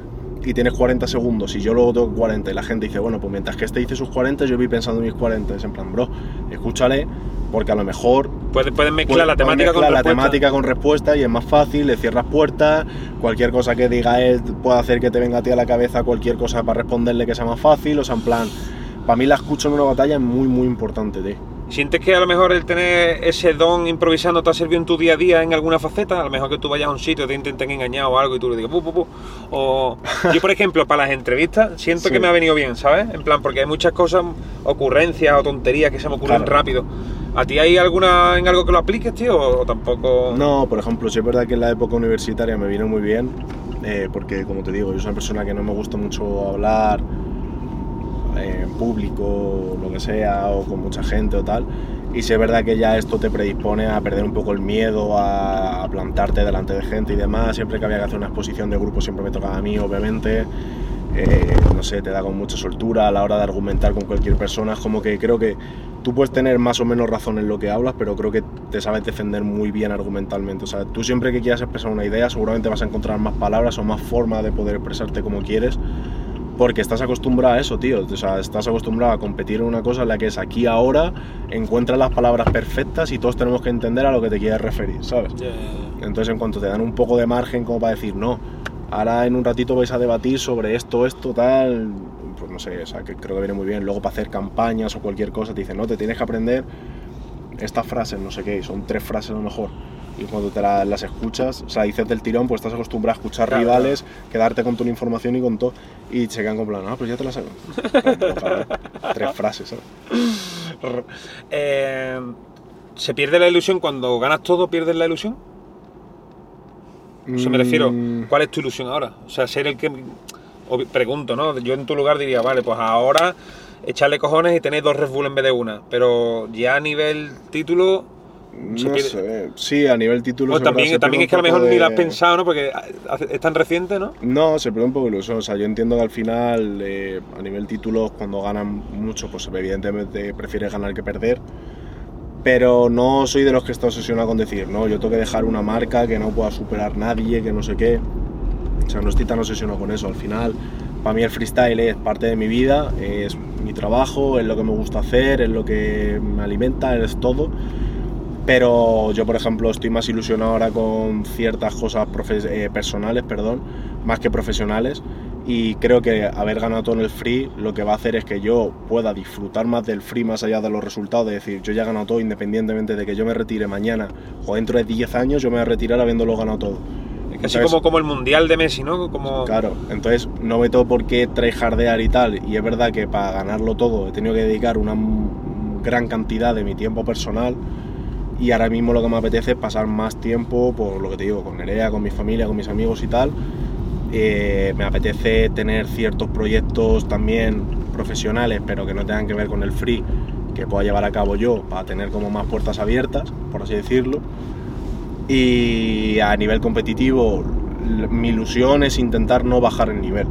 y tienes 40 segundos y yo luego tengo 40 y la gente dice, bueno, pues mientras que este dice sus 40, yo voy pensando en mis 40. Es en plan, bro, escúchale porque a lo mejor puedes mezclar la con respuesta. temática con respuesta y es más fácil, le cierras puertas, cualquier cosa que diga él puede hacer que te venga a ti a la cabeza cualquier cosa para responderle que sea más fácil, o sea, en plan, para mí la escucha en una batalla es muy, muy importante, tío. ¿Sientes que a lo mejor el tener ese don improvisando te ha servido en tu día a día en alguna faceta? A lo mejor que tú vayas a un sitio, te intenten engañar o algo y tú le digas, pu, pu, pu. O yo, por ejemplo, para las entrevistas, siento Sí. que me ha venido bien, ¿sabes? En plan, porque hay muchas cosas, ocurrencias o tonterías que se me ocurren Claro. rápido. ¿A ti hay alguna en algo que lo apliques, tío? ¿O tampoco...? No, por ejemplo, sí es verdad que en la época universitaria me vino muy bien, eh, porque como te digo, yo soy una persona que no me gusta mucho hablar en público, o lo que sea, o con mucha gente o tal. Y sí es verdad que ya esto te predispone a perder un poco el miedo, a plantarte delante de gente y demás. Siempre que había que hacer una exposición de grupo, siempre me tocaba a mí, obviamente. Eh, no sé, te da con mucha soltura a la hora de argumentar con cualquier persona. Es como que creo que tú puedes tener más o menos razón en lo que hablas, pero creo que te sabes defender muy bien argumentalmente. O sea, tú siempre que quieras expresar una idea, seguramente vas a encontrar más palabras o más formas de poder expresarte como quieres, porque estás acostumbrado a eso, tío. O sea, estás acostumbrado a competir en una cosa en la que es aquí ahora, encuentras las palabras perfectas y todos tenemos que entender a lo que te quieres referir, ¿sabes? Ya, Entonces, en cuanto te dan un poco de margen como para decir, no, ahora en un ratito vais a debatir sobre esto, esto, tal, pues no sé, o sea, que creo que viene muy bien. Luego, para hacer campañas o cualquier cosa, te dicen, no, te tienes que aprender estas frases, no sé qué, son tres frases a lo mejor. Y cuando te la- las escuchas, o sea, dices del tirón, pues estás acostumbrado a escuchar Claro, rivales, quedarte con tu información y con todo, y se quedan con plan, ah, pues ya te las hago. tres frases, ¿sabes? Eh, ¿Se pierde la ilusión cuando ganas todo, pierdes la ilusión? O sea, me refiero, Mm, ¿cuál es tu ilusión ahora? O sea, ser el que... Pregunto, ¿no? Yo en tu lugar diría, vale, pues ahora echarle cojones y tener dos Red Bull en vez de una. Pero ya a nivel título... se no sé, sí, a nivel título... o es verdad, también, también es que a lo mejor poco ni lo has de- pensado, ¿no? Porque es tan reciente, ¿no? No, se pierde un poco de ilusión. O sea, yo entiendo que al final, eh, a nivel títulos, cuando ganan mucho, pues evidentemente prefieres ganar que perder. Pero no soy de los que está obsesionado con decir, no, yo tengo que dejar una marca que no pueda superar nadie, que no sé qué. O sea, no estoy tan obsesionado con eso. Al final, para mí el freestyle es parte de mi vida, es mi trabajo, es lo que me gusta hacer, es lo que me alimenta, es todo. Pero yo, por ejemplo, estoy más ilusionado ahora con ciertas cosas eh, personales, perdón, más que profesionales. Y creo que haber ganado todo en el free lo que va a hacer es que yo pueda disfrutar más del free más allá de los resultados. Es decir, yo ya he ganado todo independientemente de que yo me retire mañana o dentro de 10 años, yo me voy a retirar habiéndolo ganado todo. Entonces- como, como el Mundial de Messi, ¿no? Como... Claro, entonces no me tengo por qué tryhardear y tal. Y es verdad que para ganarlo todo he tenido que dedicar una gran cantidad de mi tiempo personal. Y ahora mismo lo que me apetece es pasar más tiempo, por lo que te digo, con Nerea, con mi familia, con mis amigos y tal. Eh, me apetece tener ciertos proyectos también profesionales, pero que no tengan que ver con el free, que pueda llevar a cabo yo para tener como más puertas abiertas, por así decirlo. Y a nivel competitivo, mi ilusión es intentar no bajar el nivel.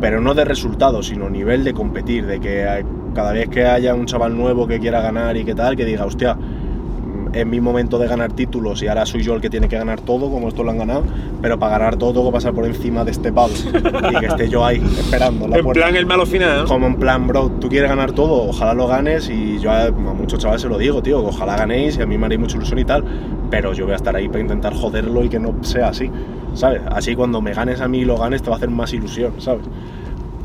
Pero no de resultados, sino nivel de competir, de que cada vez que haya un chaval nuevo que quiera ganar y que tal, que diga, hostia, es mi momento de ganar títulos y ahora soy yo el que tiene que ganar todo, como estos lo han ganado, pero para ganar todo tengo que pasar por encima de este palo y que esté yo ahí esperando en la En puerta. plan el malo final, ¿no? Como en plan, bro, tú quieres ganar todo, ojalá lo ganes y yo a, a muchos chavales se lo digo, tío, que ojalá ganéis y a mí me haréis mucha ilusión y tal, pero yo voy a estar ahí para intentar joderlo y que no sea así, ¿sabes? Así cuando me ganes a mí y lo ganes te va a hacer más ilusión, ¿sabes?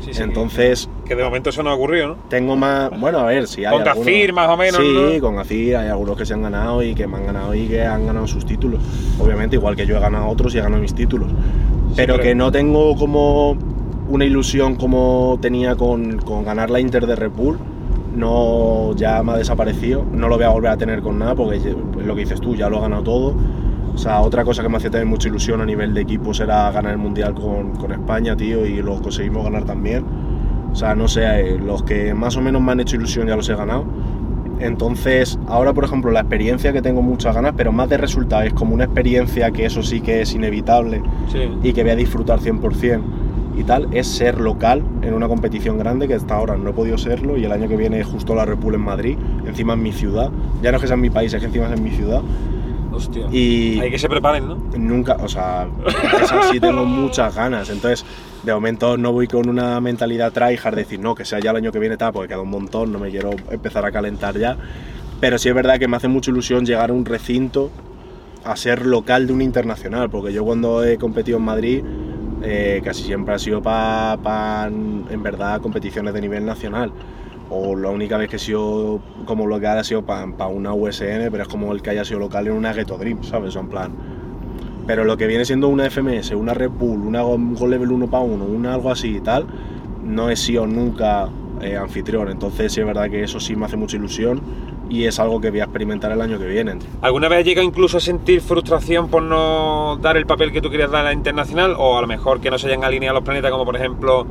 Sí, sí, Entonces que de momento eso no ha ocurrido, ¿no? tengo más, bueno, a ver, si hay Con algunos- Gazir, más o menos, Sí, ¿no? con Gazir hay algunos que se han ganado y que me han ganado y que han ganado sus títulos, obviamente, igual que yo he ganado otros y he ganado mis títulos, pero pero- que no tengo como una ilusión como tenía con, con ganar la Inter de Red Bull, no ya me ha desaparecido, no lo voy a volver a tener con nada porque pues lo que dices tú, ya lo he ganado todo. O sea, otra cosa que me hacía también mucha ilusión a nivel de equipos era ganar el Mundial con, con España, tío, y lo conseguimos ganar también. O sea, no sé, eh, los que más o menos me han hecho ilusión ya los he ganado. Entonces, ahora por ejemplo, la experiencia que tengo muchas ganas, pero más de resultado, es como una experiencia que eso sí que es inevitable Sí. y que voy a disfrutar 100% y tal, es ser local en una competición grande que hasta ahora no he podido serlo y el año que viene justo la Repul en Madrid, encima en mi ciudad. Ya no es que sea en mi país, es que encima es en mi ciudad. Hostia. Y Hay que se preparen, ¿no? nunca, o sea, esa sí tengo muchas ganas. Entonces, de momento no voy con una mentalidad tryhard, de decir, no, que sea ya el año que viene tal, porque queda un montón, no me quiero empezar a calentar ya. Pero sí es verdad que me hace mucha ilusión llegar a un recinto a ser local de un internacional, porque yo cuando he competido en Madrid eh, casi siempre ha sido para, en verdad, competiciones de nivel nacional. O la única vez que he sido como local ha sido para una USN, pero es como el que haya sido local en una Ghetto Dream, ¿sabes? O en plan. Pero lo que viene siendo una FMS, una Red Bull, una Go Go Level 1 para 1, una algo así y tal, no he sido nunca eh, anfitrión. Entonces sí es verdad que eso sí me hace mucha ilusión y es algo que voy a experimentar el año que viene. ¿Alguna vez llega incluso a sentir frustración por no dar el papel que tú querías dar a la internacional? O a lo mejor que no se hayan alineado los planetas, como por ejemplo.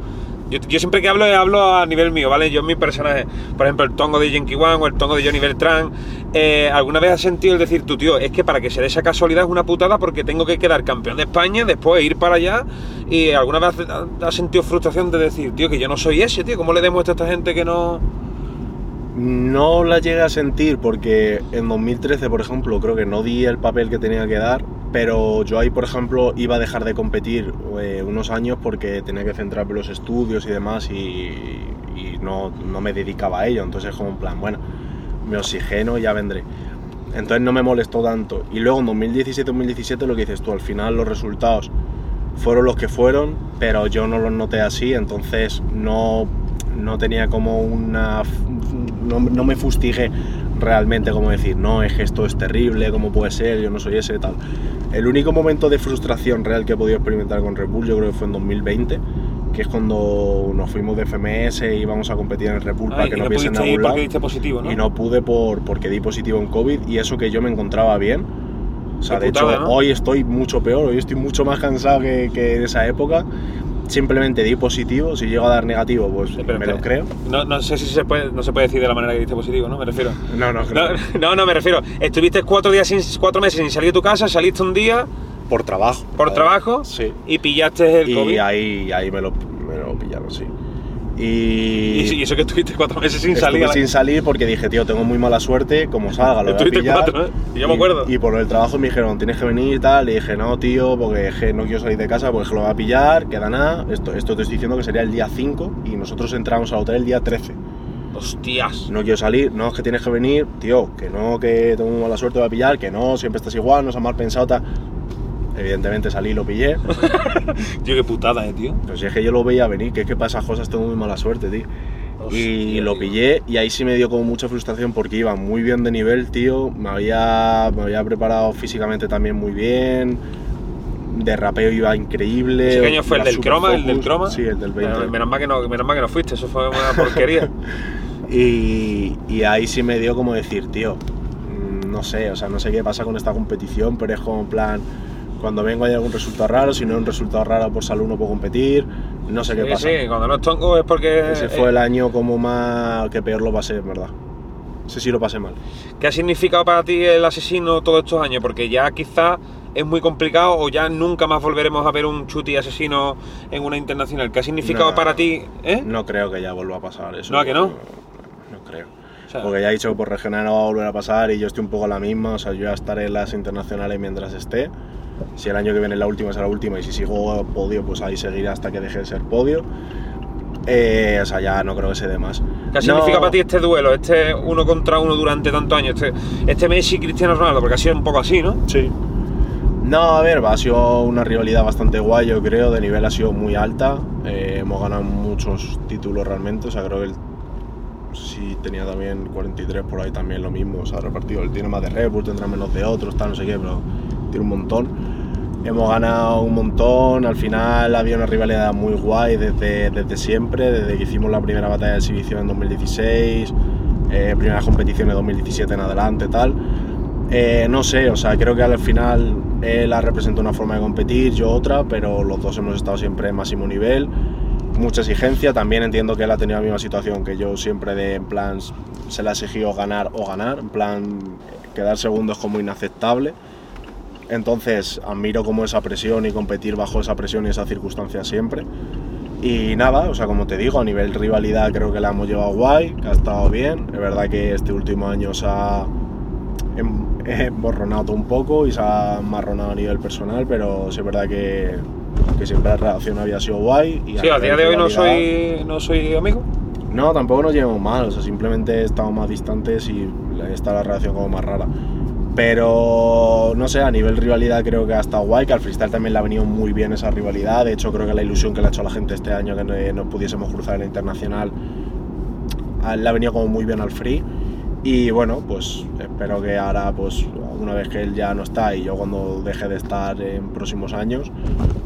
Yo, siempre que hablo, hablo a nivel mío, ¿vale? Yo en mi personaje, por ejemplo, el tongo de Genki One o el tongo de Johnny Beltrán, eh, ¿alguna vez has sentido el decir tú, tío, es que para que se dé esa casualidad es una putada porque tengo que quedar campeón de España, después ir para allá? ¿Y alguna vez has sentido frustración de decir, tío, que yo no soy ese, tío? ¿Cómo le demuestro a esta gente que no.? No la llegué a sentir porque en 2013, por ejemplo, creo que no di el papel que tenía que dar, pero yo ahí, por ejemplo, iba a dejar de competir eh, unos años porque tenía que centrarme en los estudios y demás y, no, no me dedicaba a ello. Entonces, como en plan, bueno, me oxigeno y ya vendré. Entonces no me molestó tanto. Y luego en 2017-2017 lo que dices tú, al final los resultados fueron los que fueron, pero yo no los noté así, entonces no, no tenía como una... No, no me fustigué realmente como decir, no, es que esto es terrible, ¿cómo puede ser? Yo no soy ese, tal. El único momento de frustración real que he podido experimentar con Red Bull yo creo que fue en 2020, que es cuando nos fuimos de FMS y íbamos a competir en Red Bull para que no ir algún lado. Y no pude por, porque di positivo en COVID y eso que yo me encontraba bien. O sea, Qué de putada, hecho, ¿no? hoy estoy mucho peor, hoy estoy mucho más cansado que, que en esa época. Simplemente di positivo, si llego a dar negativo, pues Sí, pero me lo creo. No, no sé si se puede, no se puede decir de la manera que diste positivo, ¿no? Me refiero. No, no, No, creo. no, no, me refiero. Estuviste cuatro días sin, cuatro meses sin salir de tu casa, saliste un día Por trabajo. por ver, trabajo Sí. y pillaste el Y COVID. ahí, ahí me, lo, me lo pillaron, sí. Y, Y, y eso que estuviste cuatro meses sin estuve salir. la- sin salir porque dije, tío, tengo muy mala suerte, como salga, lo voy a pillar. cuatro, ¿eh? Y yo me acuerdo. Y por el trabajo me dijeron, tienes que venir y tal. Y dije, no, tío, porque que no quiero salir de casa, porque lo voy a pillar, queda nada. Esto, esto te estoy diciendo que sería el día 5 y nosotros entramos al hotel el día 13. Hostias. No quiero salir, no, es que tienes que venir, tío, que no, que tengo mala suerte, voy a pillar, que no, siempre estás igual, no se ha mal pensado, tal. Evidentemente salí y lo pillé. Tío, qué putada, eh, tío. Si es que yo lo veía venir, que es que para esas cosas tengo muy mala suerte, tío. Y Hostia, lo tío. pillé y ahí sí me dio como mucha frustración porque iba muy bien de nivel, tío. Me había, me había preparado físicamente también muy bien. De rapeo iba increíble. ¿Ese año fue el del croma? ¿El del focus. croma? Sí, el del 20. Menos, menos mal que no, menos mal que no fuiste, eso fue una porquería. Y, y ahí sí me dio como decir, tío, mm, no sé, o sea, no sé qué pasa con esta competición, pero es como en plan, cuando vengo hay algún resultado raro, si no hay un resultado raro por salud no puedo competir, no sé qué sí, pasa. sí, cuando no es tongo es porque. Ese eh, fue el año como más que peor lo pasé, en verdad. Ese sí lo pasé mal. ¿Qué ha significado para ti el asesino todos estos años? Porque ya quizás es muy complicado o ya nunca más volveremos a ver un chuti asesino en una internacional. ¿Qué ha significado No. para ti? ¿eh? No creo que ya vuelva a pasar eso. ¿No, a que no? No creo. O sea, Porque ya he dicho que por regional no va a volver a pasar y yo estoy un poco la misma. O sea, yo ya estaré en las internacionales mientras esté. Si el año que viene es la última, será la última. Y si sigo podio, pues ahí seguiré hasta que deje de ser podio. Eh, o sea, ya no creo que se dé más. ¿Qué No- significado para ti este duelo? Este uno contra uno durante tantos años. Este, este Messi y Cristiano Ronaldo, porque ha sido un poco así, ¿no? Sí. No, a ver, ha sido una rivalidad bastante guay, yo creo. De nivel ha sido muy alta. Eh, hemos ganado muchos títulos realmente. O sea, creo que el. Sí, tenía también 43 por ahí también lo mismo. O sea, repartido. Él tiene más de Red Bull, tendrá menos de otros, tal, no sé qué, pero tiene un montón. Hemos ganado un montón. Al final había una rivalidad muy guay desde, desde siempre. Desde que hicimos la primera batalla de exhibición en 2016. eh, primeras competiciones 2017 en adelante, tal. Eh, no sé, o sea, creo que al final él ha representado una forma de competir, yo otra, pero los dos hemos estado siempre en máximo nivel, mucha exigencia, también entiendo que él ha tenido la misma situación que yo siempre de, en plan, se le ha exigido ganar o ganar, en plan, quedar segundo es como inaceptable. Entonces, admiro como esa presión y competir bajo esa presión y esa circunstancia siempre. Y nada, o sea, como te digo, a nivel rivalidad creo que la hemos llevado guay, que ha estado bien. Es verdad que este último año se ha em- emborronado un poco y se ha marronado a nivel personal, pero sí es verdad que, que siempre la relación había sido guay. Y Sí, a día de hoy no soy, no soy amigo. no, tampoco nos llevamos mal, o sea, simplemente estamos más distantes y está la relación como más rara. Pero no sé, a nivel rivalidad creo que ha estado guay, que al freestyle también le ha venido muy bien esa rivalidad. De hecho, creo que la ilusión que le ha hecho a la gente este año que no, no pudiésemos cruzar en la internacional le ha venido como muy bien al free. Y bueno, pues espero que ahora, pues una vez que él ya no está y yo cuando deje de estar en próximos años,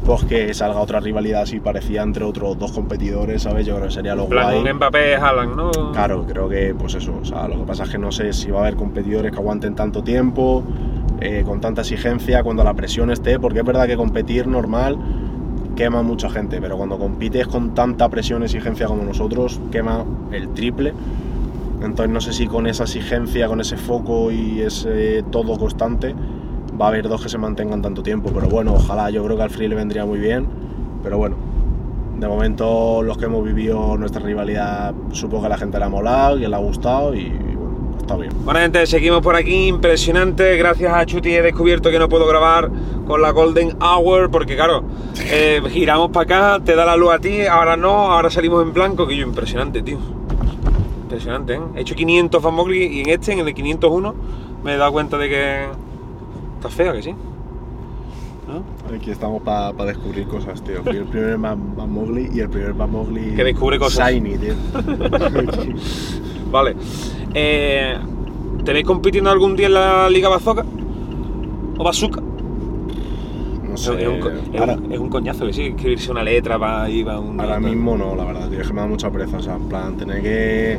pues que salga otra rivalidad así parecida entre otros dos competidores, ¿sabes? Yo creo que sería lo guay. un Mbappé Haaland, ¿no? Claro, creo que pues eso, o sea, lo que pasa es que no sé si va a haber competidores que aguanten tanto tiempo, eh, con tanta exigencia, cuando la presión esté, porque es verdad que competir normal quema mucha gente, pero cuando compites con tanta presión y exigencia como nosotros, quema el triple. Entonces no sé si con esa exigencia, con ese foco y ese todo constante, va a haber dos que se mantengan tanto tiempo. Pero bueno, ojalá, yo creo que al Free le vendría muy bien. Pero bueno, de momento los que hemos vivido nuestra rivalidad, supongo que a la gente le ha molado, que le ha gustado y, bueno, está bien. Bueno, gente, seguimos por aquí, impresionante. Gracias a Chuti he descubierto que no puedo grabar con la Golden Hour, porque claro, eh, giramos para acá, te da la luz a ti, ahora no, ahora salimos en blanco, que yo, impresionante, tío. Impresionante, ¿eh? He hecho 500 Van Mowgli y en este, en el 501, me he dado cuenta de que está feo, que sí. ¿No? Aquí estamos para descubrir cosas, tío. El primer Van Van Mowgli y el primer Van Mowgli... Que descubre cosas. Shiny, tío. Vale. Eh, ¿Te veis compitiendo algún día en la Liga Bazooka? ¿O Bazooka? No Es, sé, un, co- es ahora, un- es un coñazo que sí, escribirse una letra para ir a un. ahora mismo no, la verdad, tío. Es que me da mucha pereza, o sea, en plan, tener que...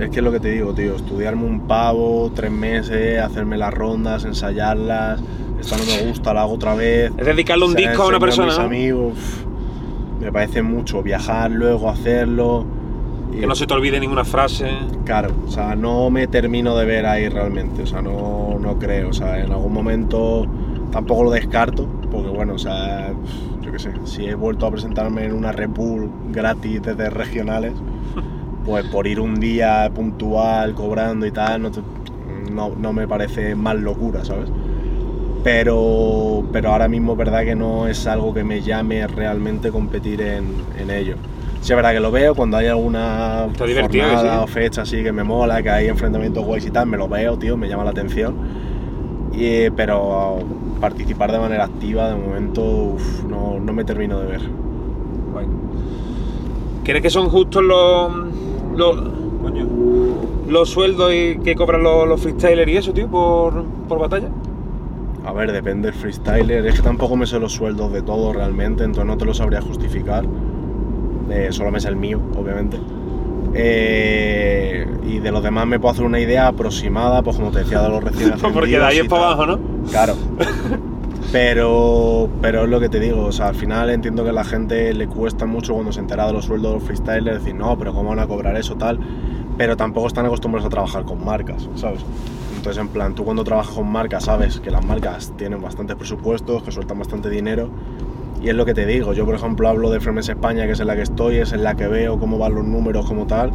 Es que es lo que te digo, tío, estudiarme un pavo, tres meses, hacerme las rondas, ensayarlas, esta no me gusta, la hago otra vez. Es dedicarle un disco a una persona. mis ¿no? amigos, me parece mucho viajar luego, hacerlo. y- Que no se te olvide ninguna frase. Claro, o sea, no me termino de ver ahí realmente, o sea, no, no creo, o sea, en algún momento tampoco lo descarto, porque bueno, o sea, yo qué sé, si he vuelto a presentarme en una Red Bull gratis desde regionales, pues por ir un día puntual, cobrando y tal, no, te- no, no me parece más locura, ¿sabes? Pero, pero ahora mismo es verdad que no es algo que me llame realmente competir en, en ello. Sí, es verdad que lo veo cuando hay alguna jornada sí. o fecha así que me mola, que hay enfrentamientos guays y tal, me lo veo, tío, me llama la atención. Y, pero participar de manera activa de momento uf, no, no me termino de ver. Guay. ¿Crees que son justos los. Los. coño, los sueldos y que cobran los, los freestylers y eso, tío, por, por batalla? A ver, depende del freestyler. Es que tampoco me sé los sueldos de todo realmente, entonces no te lo sabría justificar. Eh, solo me sé el mío, obviamente. Eh, y de los demás me puedo hacer una idea aproximada, pues como te decía, de los recién ascendidos Porque de ahí es para abajo, ¿no? Claro. Pero, pero es lo que te digo, o sea, al final entiendo que a la gente le cuesta mucho cuando se entera de los sueldos de los freestylers decir, no, pero ¿cómo van a cobrar eso tal? Pero tampoco están acostumbrados a trabajar con marcas, ¿sabes? Entonces en plan, tú cuando trabajas con marcas sabes que las marcas tienen bastantes presupuestos, que sueltan bastante dinero. Y es lo que te digo, yo por ejemplo hablo de Fremes España, que es en la que estoy, es en la que veo cómo van los números como tal.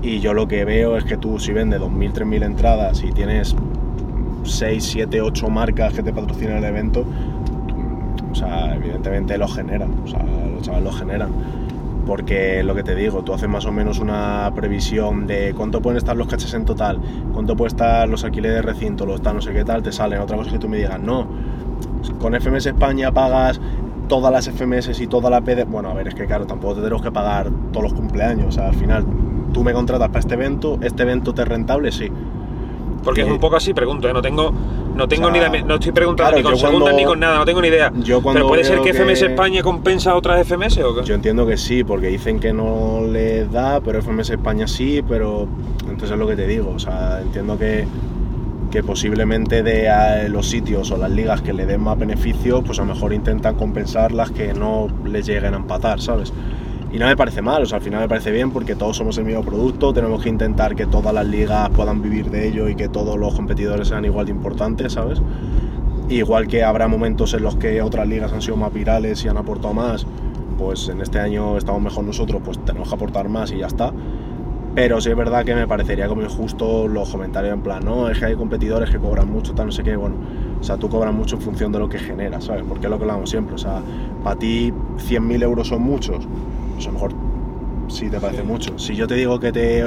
Y yo lo que veo es que tú si vendes 2.000, 3.000 entradas y tienes 6, 7, 8 marcas que te patrocinan el evento, o sea, evidentemente lo generan, o sea, los chavales lo generan. Porque lo que te digo, tú haces más o menos una previsión de cuánto pueden estar los caches en total, cuánto pueden estar los alquileres de recinto, los tal, no sé qué tal, te salen. Otra cosa es que tú me digas, no, con FMS España pagas todas las FMS y toda la PD. Bueno, a ver, es que claro, tampoco te tenemos que pagar todos los cumpleaños. O sea, al final tú me contratas para este evento, este evento te es rentable, sí. Porque que- es un poco así, pregunto, ¿eh? no tengo, no tengo O sea, ni la- no estoy preguntando claro, ni con segundas cuando- ni con nada, no tengo ni idea. Yo Pero puede ser que FMS España compensa a otras FMS o qué? Yo entiendo que sí, porque dicen que no les da, pero FMS España sí, pero entonces es lo que te digo, o sea, entiendo que, que posiblemente de los sitios o las ligas que le den más beneficios, pues a lo mejor intentan compensar las que no les lleguen a empatar, ¿sabes? Y no me parece mal, o sea, al final me parece bien porque todos somos el mismo producto, tenemos que intentar que todas las ligas puedan vivir de ello y que todos los competidores sean igual de importantes, ¿sabes? Igual que habrá momentos en los que otras ligas han sido más virales y han aportado más, pues en este año estamos mejor nosotros, pues tenemos que aportar más y ya está. Pero sí es verdad que me parecería como injusto los comentarios en plan, no, es que hay competidores que cobran mucho, tal, no sé qué, bueno, o sea, tú cobras mucho en función de lo que generas, ¿sabes? Porque es lo que hablamos siempre, o sea, para ti 100.000 euros son muchos, pues a lo mejor sí te parece Sí. mucho. Si yo te digo que te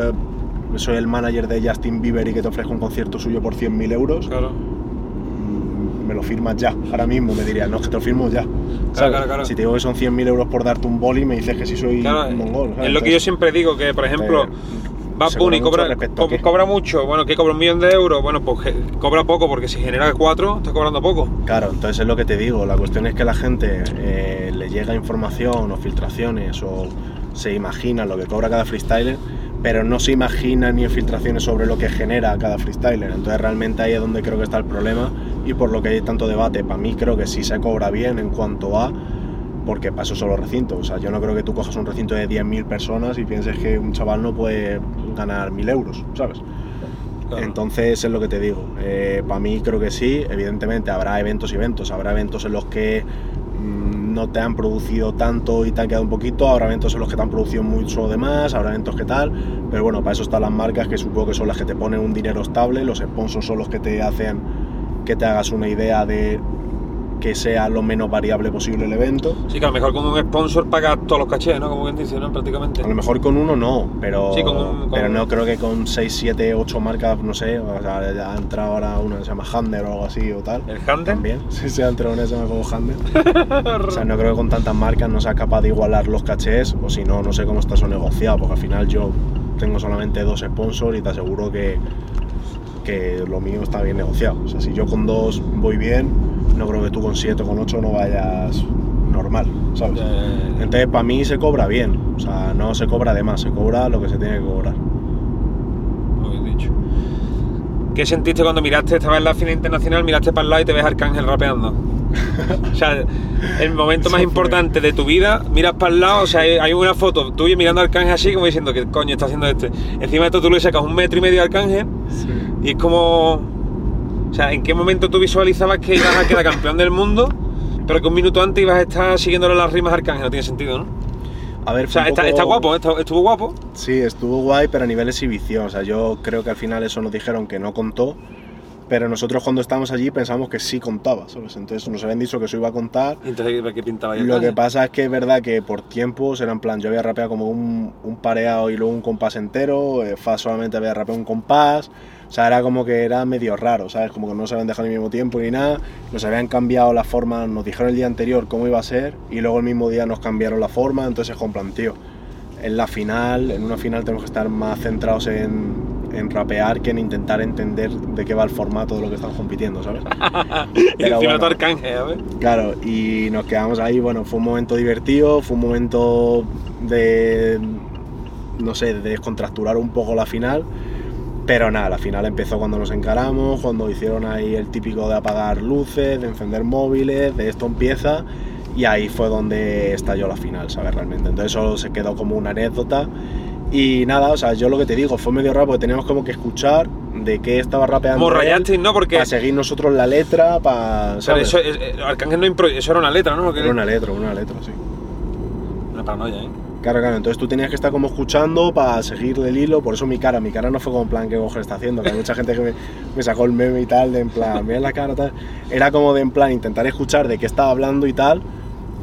soy el manager de Justin Bieber y que te ofrezco un concierto suyo por 100.000 euros, Claro. mm, me lo firmas ya, ahora mismo me dirías, no, es que te lo firmo ya. ¿sabes? claro, claro. Si te digo que son 100.000 euros por darte un boli, me dices que sí soy Claro, mongol. ¿sabes? es lo que yo siempre digo, que por ejemplo, eh, Bad Bunny cobra co- qué. cobra mucho, bueno, que cobra un millón de euros, bueno, pues cobra poco, porque si genera cuatro, está cobrando poco. Claro, entonces es lo que te digo, la cuestión es que la gente eh, le llega información o filtraciones o se imagina lo que cobra cada freestyler, pero no se imagina ni filtraciones sobre lo que genera cada freestyler. Entonces realmente ahí es donde creo que está el problema y por lo que hay tanto debate. Para mí creo que sí se cobra bien en cuanto a... Porque son los recintos. O sea, yo no creo que tú cojas un recinto de 10.000 personas y pienses que un chaval no puede ganar 1.000 euros, ¿sabes? Claro. Entonces es lo que te digo. para mí creo que sí. Evidentemente habrá eventos y eventos. Habrá eventos en los que mm, no te han producido tanto y te han quedado un poquito. Habrá eventos en los que te han producido mucho de más. Habrá eventos que tal. Pero bueno, para eso están las marcas que supongo que son las que te ponen un dinero estable. Los sponsors son los que te hacen que te hagas una idea de que sea lo menos variable posible el evento. Sí, que a lo mejor con un sponsor pagas todos los cachés, ¿no? Como quien dice, ¿no? Prácticamente. A lo mejor con uno no, pero, Sí, con un- con- pero no creo que con 6, 7, 8 marcas, no sé, o sea, ya ha entrado ahora una que se llama Hander o algo así o tal. ¿El Hunter? También, sí, se ha entrado una que se llama como Hander. o sea, no creo que con tantas marcas no sea capaz de igualar los cachés, o si no, no sé cómo está eso negociado, porque al final yo tengo solamente dos sponsors y te aseguro que, que lo mío está bien negociado. O sea, si yo con dos voy bien, no creo que tú con 7 o con 8 no vayas normal, ¿sabes? Entonces, para mí se cobra bien. O sea, no se cobra de más, se cobra lo que se tiene que cobrar. Bien dicho. ¿Qué sentiste cuando miraste, estabas en la final internacional, miraste para el lado y te ves a Arcángel rapeando? o sea, el momento más importante de tu vida, miras para el lado, o sea, hay, una foto tuya mirando a Arcángel así, como diciendo, ¿qué coño está haciendo este? Encima de esto tú le sacas un metro y medio a Arcángel y es como... O sea, ¿en qué momento tú visualizabas que ibas a quedar campeón del mundo, pero que un minuto antes ibas a estar siguiéndole las rimas a Arcángel? No tiene sentido, ¿no? A ver, O sea, está, poco- está guapo, está- estuvo guapo. Sí, estuvo guay, pero a nivel exhibición. O sea, yo creo que al final eso nos dijeron que no contó. Pero nosotros cuando estábamos allí pensamos que sí contaba, ¿sabes? Entonces nos habían dicho que eso iba a contar. Entonces, ¿qué pintaba ahí Lo que pasa es que es verdad que por tiempos era en plan, yo había rapeado como un, un pareado y luego un compás entero, eh, Faz solamente había rapeado un compás, sea, era como que era medio raro, ¿sabes? Como que no se habían dejado al mismo tiempo ni nada, nos habían cambiado la forma, nos dijeron el día anterior cómo iba a ser y luego el mismo día nos cambiaron la forma, entonces es con plan, tío, en la final, en una final tenemos que estar más centrados en, en rapear que en intentar entender de qué va el formato de lo que estamos compitiendo, ¿sabes? Y encima bueno. Arcángel, a ver. Claro, y nos quedamos ahí, bueno, fue un momento divertido, fue un momento de, no sé, de descontracturar un poco la final, pero nada, la final empezó cuando nos encaramos, cuando hicieron ahí el típico de apagar luces, de encender móviles, de esto empieza, y ahí fue donde estalló la final, ¿sabes? Realmente, entonces solo se quedó como una anécdota. Y nada, o sea, yo lo que te digo, fue medio raro porque teníamos como que escuchar de qué estaba rapeando. Rayasteis, ¿no? Porque. Para seguir nosotros la letra, para. o sea, eso, eh, Arcángel no impro- Eso era una letra, ¿no? Era una letra, una letra, sí. Una paranoia, ¿eh? Claro, claro, entonces tú tenías que estar como escuchando para seguirle el hilo, por eso mi cara, mi cara no fue como en plan que coger está haciendo, que hay mucha gente que me, me sacó el meme y tal, de en plan, mira la cara era como de en plan intentar escuchar de qué estaba hablando y tal,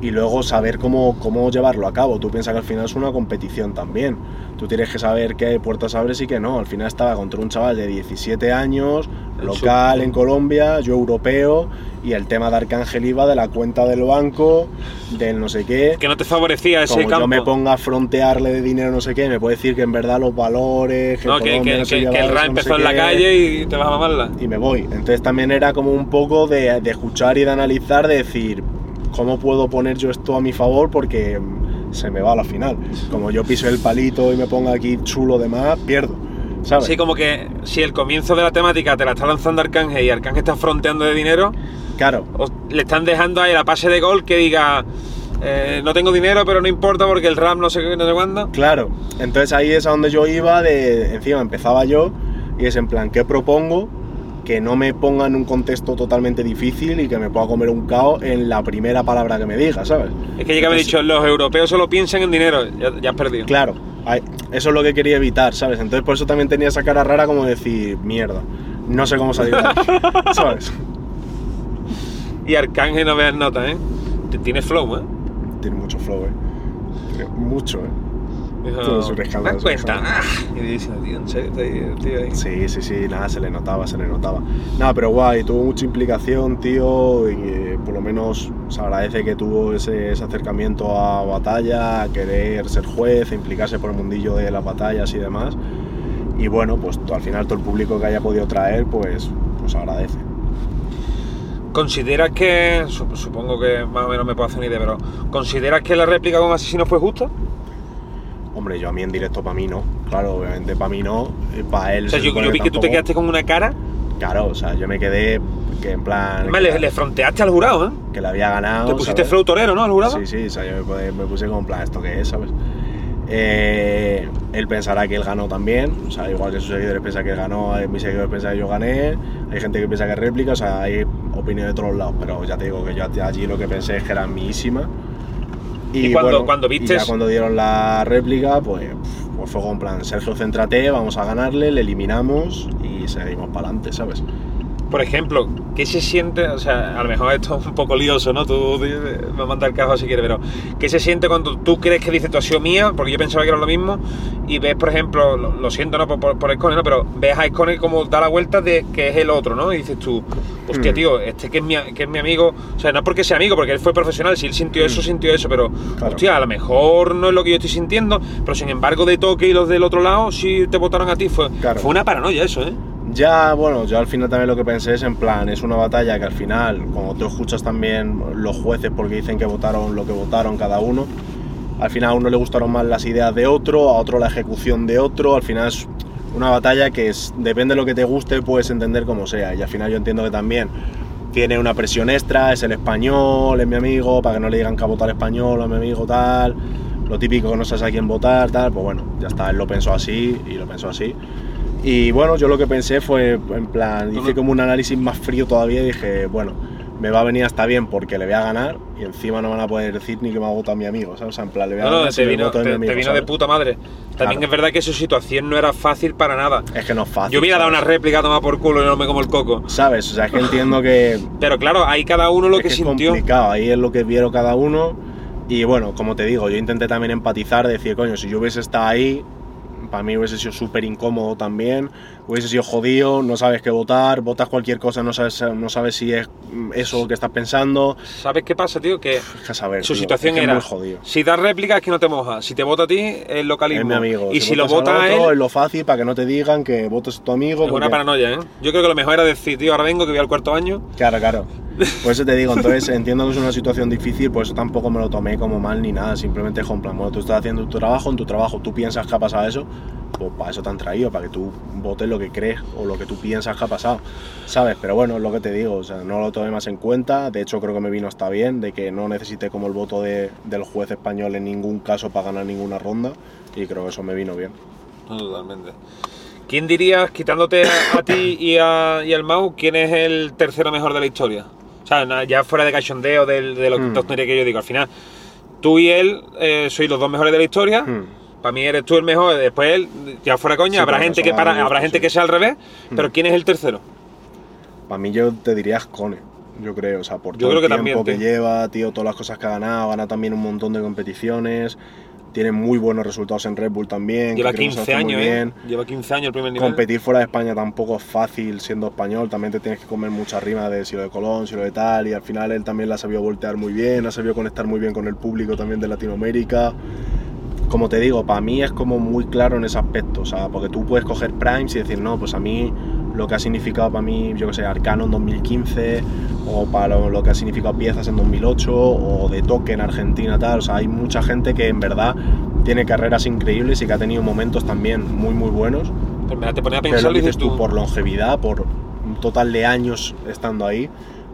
y luego saber cómo, cómo llevarlo a cabo. Tú piensas que al final es una competición también, tú tienes que saber qué puertas abres y qué no, al final estaba contra un chaval de 17 años, local en Colombia, yo europeo, y el tema de Arcángel iba de la cuenta del banco, del no sé qué, Que no te favorecía ese como campo. yo me ponga a frontearle de dinero no sé qué, me puede decir que en verdad los valores, que, no, que, que, no que- que el eso, rap no empezó sé en la qué, calle y te vas a mamarla. y me voy. Entonces también era como un poco de, de escuchar y de analizar, de decir, ¿cómo puedo poner yo esto a mi favor? Porque se me va a la final. Como yo piso el palito y me ponga aquí chulo de más, pierdo. ¿Sabes? Sí, como que si el comienzo de la temática te la está lanzando Arcángel y Arcángel está fronteando de dinero, Claro, le están dejando ahí la pase de gol que diga eh, no tengo dinero, pero no importa porque el rap no sé qué, no sé cuándo. claro. Entonces ahí es a donde yo iba, de encima empezaba yo, y es en plan, ¿qué propongo? Que no me ponga en un contexto totalmente difícil y que me pueda comer un cao en la primera palabra que me diga, ¿sabes? Es que llega me he Entonces, dicho, los europeos solo piensan en dinero, ya, ya has perdido. Claro, eso es lo que quería evitar, ¿sabes? Entonces por eso también tenía esa cara rara como decir, mierda, no sé cómo salir de aquí, ¿sabes? Y Arcángel no veas nota, ¿eh? Tiene flow, ¿eh? Tiene mucho flow, ¿eh? Tiene mucho, ¿eh? Dijo, Todo su rescaldo. Ah, Y dice, tío, en serio, está ahí, tío, ahí. Sí, sí, sí, nada, se le notaba, se le notaba. Nada, pero guay, tuvo mucha implicación, tío, y eh, por lo menos se agradece que tuvo ese, ese acercamiento a batalla, a querer ser juez, a implicarse por el mundillo de las batallas y demás. Y bueno, pues al final todo el público que haya podido traer, pues, pues agradece. ¿Consideras que, sup- supongo que más o menos me puedo hacer una idea, pero ¿consideras que la réplica con Asesino fue justa? Hombre, yo a mí en directo para mí no, claro, obviamente para mí no, para él... O sea, se yo, yo vi que tú te quedaste con una cara, Claro, o sea, yo me quedé que en plan... además que, le, le fronteaste al jurado, ¿eh? que le había ganado. Te pusiste ¿sabes? flow torero, ¿no? Al jurado. Sí, sí, o sea, yo me, puse- me puse como en plan, ¿esto qué es, sabes? Eh, él pensará que él ganó también, o sea, igual que sus seguidores piensan que él ganó, mis seguidores piensan que yo gané, hay gente que piensa que réplica, o sea, hay opinión de todos lados, pero ya te digo que yo allí lo que pensé es que era mísima. Y cuando- cuando y ya cuando dieron la réplica, pues, pues fue como en plan, Sergio, céntrate, vamos a ganarle, le eliminamos y seguimos para adelante, ¿sabes? Por ejemplo, ¿qué se siente? O sea, a lo mejor esto es un poco lioso, ¿no? Tú me manda el caso si quieres, pero ¿qué se siente cuando tú crees que dices tú has sido mía? Porque yo pensaba que era lo mismo y ves, por ejemplo, lo, lo siento, ¿no? Por, por, ¿no? Pero ves a Escone como da la vuelta de que es el otro, ¿no? Y dices tú, hostia, Mm. tío, este que es, mi, que es mi amigo, o sea, no es porque sea amigo, porque él fue profesional, si él sintió eso, sintió eso, pero, Claro. hostia, a lo mejor no es lo que yo estoy sintiendo, pero sin embargo de Toque y los del otro lado sí te votaron a ti, fue, Claro. fue una paranoia eso, ¿eh? Ya, bueno, yo al final también lo que pensé es en plan, es una batalla que al final, como tú escuchas también los jueces porque dicen que votaron lo que votaron cada uno, al final a uno le gustaron más las ideas de otro, a otro la ejecución de otro, al final es una batalla que es, depende de lo que te guste, puedes entender como sea, y al final yo entiendo que también tiene una presión extra, es el español, es mi amigo, para que no le digan que ha votado al español a mi amigo tal, lo típico que no sabes a quién votar, tal, pues bueno, ya está, él lo pensó así y lo pensó así. Y bueno, yo lo que pensé fue, en plan, hice como un análisis más frío todavía y dije, bueno, me va a venir hasta bien porque le voy a ganar y encima no van a poder decir ni que me ha votado mi amigo, ¿sabes? O sea, en plan, le voy a No, no, ganar si te vino, de te, mi amigo, te vino de ¿sabes? puta madre. También Claro. es verdad que su situación no era fácil para nada. Es que no es fácil. Yo hubiera dado una réplica a tomar por culo y no me como el coco. ¿Sabes? O sea, es que entiendo que Pero claro, ahí cada uno lo es que, que es sintió. complicado, ahí es lo que vieron cada uno. Y bueno, como te digo, yo intenté también empatizar, decir, coño, si yo hubiese estado ahí, para mí hubiese sido súper incómodo también, hubiese sido jodido, no sabes qué votar, votas cualquier cosa, no sabes, no sabes si es eso lo que estás pensando. ¿Sabes qué pasa, tío? Que que saber, su tío, situación es que era: muy jodido. si das réplica es que no te mojas. Si te vota a ti, es localismo. Es mi amigo. Y si, lo votas al vota a él, es lo fácil para que no te digan que votes a tu amigo. es una porque- paranoia, ¿eh? Yo creo que lo mejor era decir, tío, ahora vengo que voy al cuarto año. Claro, claro. Por eso te digo, entonces entiendo que es una situación difícil, por eso tampoco me lo tomé como mal ni nada. Simplemente es plan, bueno, tú estás haciendo tu trabajo, en tu trabajo tú piensas que ha pasado eso, pues para eso te han traído, para que tú votes lo que crees o lo que tú piensas que ha pasado, ¿sabes? Pero bueno, es lo que te digo, o sea, no lo tomé más en cuenta, de hecho creo que me vino hasta bien, de que no necesité como el voto de- del juez español en ningún caso para ganar ninguna ronda, y creo que eso me vino bien. Totalmente. ¿Quién dirías, quitándote a, a ti y, a, y al Mau, quién es el tercero mejor de la historia? Sea, ya fuera de cachondeo, del- de, lo tontería que yo digo, al final, tú y él eh, sois los dos mejores de la historia. Hmm. Para mí eres tú el mejor, después él, ya fuera coña, Sí, habrá gente que para, de habrá gente sí. que sea al revés, Hmm. pero ¿quién es el tercero? Para mí yo te diría Ascone, yo creo, o sea, por Yo todo creo el que también, tiempo que tío. lleva, tío, todas las cosas que ha ganado, gana también un montón de competiciones, tiene muy buenos resultados en Red Bull también. Lleva creo que se 15 hace muy años, ¿eh? bien. Lleva 15 años el primer nivel. Competir fuera de España tampoco es fácil siendo español, también te tienes que comer mucha rima de si lo de Colón, si lo de tal, y al final él también la ha sabido voltear muy bien, ha sabido conectar muy bien con el público también de Latinoamérica. Como te digo, para mí es como muy claro en ese aspecto, o sea, porque tú puedes coger Primes y decir, no, pues a mí lo que ha significado para mí, yo que sé, Arcano en 2015, o para lo, lo que ha significado Piezas en 2008, o de Toque en Argentina, tal, o sea, hay mucha gente que en verdad tiene carreras increíbles y que ha tenido momentos también muy, muy buenos, Pues mira, te ponía a pero pensar lo y dices dices tú, por longevidad, por un total de años estando ahí,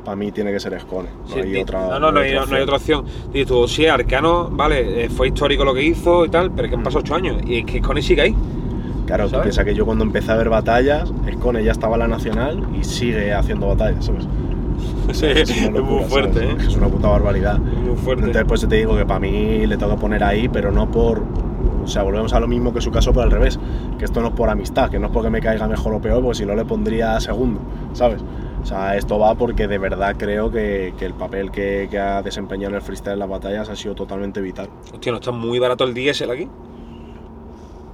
para mí tiene que ser Escone. No Sí, hay di- otra. no, no, no hay, no hay otra opción. Dices tú, sí, Arcano, vale, eh, fue histórico lo que hizo y tal, pero es que han Mm. pasado 8 años y es que Connie sigue ahí. Claro, tú piensas que yo cuando empecé a ver batallas, Escone ya estaba la nacional y sigue haciendo batallas, ¿sabes? Sí, Es es una muy locura, fuerte, ¿sabes? ¿eh? Es una puta barbaridad. Muy fuerte. Entonces, pues te digo que para mí le toca poner ahí, pero no por. O sea, volvemos a lo mismo que su caso, pero al revés. Que esto no es por amistad, que no es porque me caiga mejor o peor, porque si no le pondría segundo, ¿sabes? O sea, esto va porque de verdad creo que, que el papel que, que ha desempeñado en el freestyle en las batallas ha sido totalmente vital. Hostia, ¿no está muy barato el diésel aquí?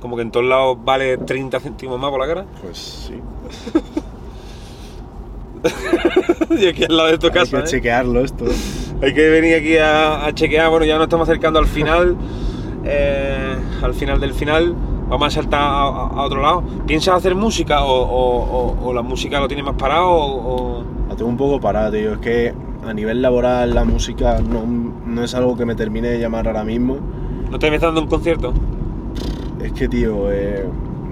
Como que en todos lados vale 30 céntimos más por la cara. Pues sí. y aquí al lado de tu Hay casa. que ¿eh? chequearlo esto. Hay que venir aquí a, a chequear. Bueno, ya nos estamos acercando al final. eh, al final del final. Vamos a saltar a, otro lado. ¿Piensas hacer música o, o- o- o la música lo tienes más parado? O, La tengo un poco parada, tío. Es que a nivel laboral la música no, no es algo que me termine de llamar ahora mismo. ¿No te ves dando un concierto? Es que, tío, eh,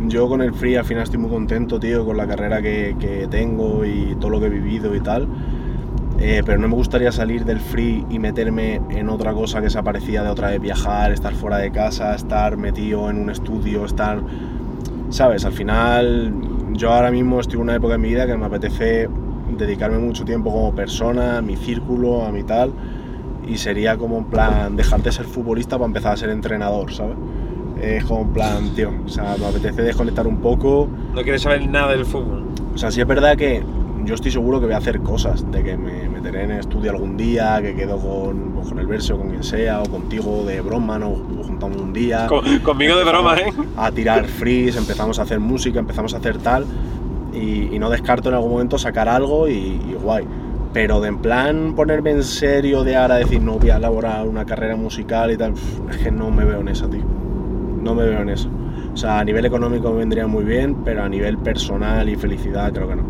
yo con el free al final estoy muy contento, tío, con la carrera que, que tengo y todo lo que he vivido y tal. Eh, pero no me gustaría salir del free y meterme en otra cosa que se parecía de otra vez viajar, estar fuera de casa, estar metido en un estudio, estar... ¿Sabes? Al final yo ahora mismo estoy en una época en mi vida que me apetece dedicarme mucho tiempo como persona, a mi círculo, a mi tal. Y sería como en plan dejar de ser futbolista para empezar a ser entrenador, ¿sabes? Es como en plan, tío, o sea, me apetece desconectar un poco. No quieres saber nada del fútbol. O sea, sí es verdad que yo estoy seguro que voy a hacer cosas, de que me meteré en estudio algún día, que quedo con, o con el verso, con quien sea, o contigo de broma, nos juntamos un día. Con- conmigo de broma, ¿eh? A tirar freeze, empezamos a hacer música, empezamos a hacer tal, y, y no descarto en algún momento sacar algo y, y guay. Pero de en plan ponerme en serio de ahora decir no voy a elaborar una carrera musical y tal, es que no me veo en eso, tío. No me veo en eso. O sea, a nivel económico me vendría muy bien, pero a nivel personal y felicidad creo que no.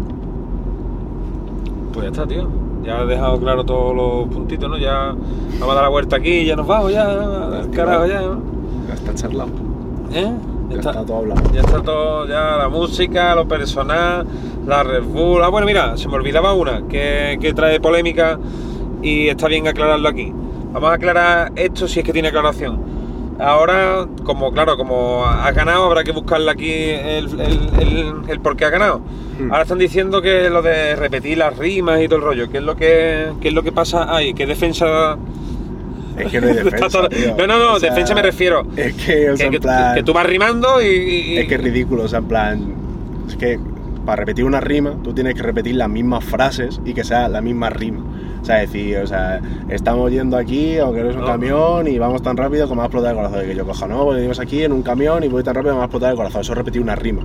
Pues ya está, tío. Ya has dejado claro todos los puntitos, ¿no? Ya vamos a dar la vuelta aquí y ya nos vamos, ya. Carajo, ya. ¿no? Ya está charlado. ¿Eh? Ya está todo hablado. Ya está todo, ya la música, lo personal, la Red Bull. Ah, bueno, mira, se me olvidaba una que, que trae polémica y está bien aclararlo aquí. Vamos a aclarar esto si es que tiene aclaración. Ahora, como claro, como has ganado, habrá que buscarle aquí el, el, el- el por qué ha ganado. Hmm. Ahora están diciendo que lo de repetir las rimas y todo el rollo, ¿qué es lo que, qué es lo que pasa ahí? ¿Qué defensa? Es que no hay defensa, todo-. No, no, no, O sea, defensa me refiero. Es que, o sea, que, en plan... que- que tú vas rimando y, y- Es que es ridículo, o sea, en plan. Es que para repetir una rima, tú tienes que repetir las mismas frases y que sea la misma rima. O sea, decir, o sea, estamos yendo aquí, aunque no es un No. camión, y vamos tan rápido que me va a explotar el corazón. Y que yo coja, no, porque venimos aquí en un camión y voy tan rápido que me va a explotar el corazón. Eso es repetir una rima.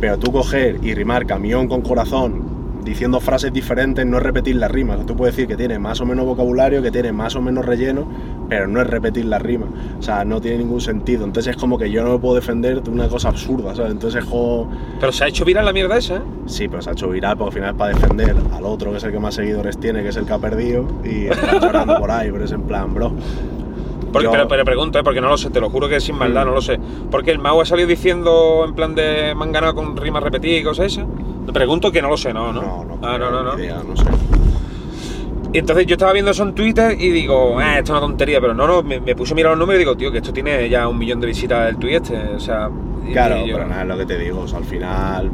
Pero tú coger y rimar camión con corazón diciendo frases diferentes no es repetir las rimas. Tú puedes decir que tiene más o menos vocabulario, que tiene más o menos relleno, pero no es repetir las rimas. O sea, no tiene ningún sentido. Entonces es como que yo no me puedo defender de una cosa absurda, ¿sabes? Entonces es como... Pero se ha hecho viral la mierda esa, ¿eh? Sí, pero se ha hecho viral porque al final es para defender al otro, que es el que más seguidores tiene, que es el que ha perdido, y está llorando por ahí, pero es en plan, bro. Porque- Yo- pero, pero pregunto, ¿eh? porque no lo sé, te lo juro que es sin maldad, Mm. no lo sé. Porque el Mau ha salido diciendo en plan de me han ganado con rimas repetidas y cosas esas. Te pregunto que no lo sé, ¿no? No, No, no, Ah, no, no, no. idea, no sé. Y entonces yo estaba viendo eso en Twitter y digo, ah, esto es una tontería, pero no, no, me, me puse a mirar los números y digo, tío, que esto tiene ya un millón de visitas el tweet este, o sea... Claro, yo- pero nada, es lo que te digo. o sea, al final,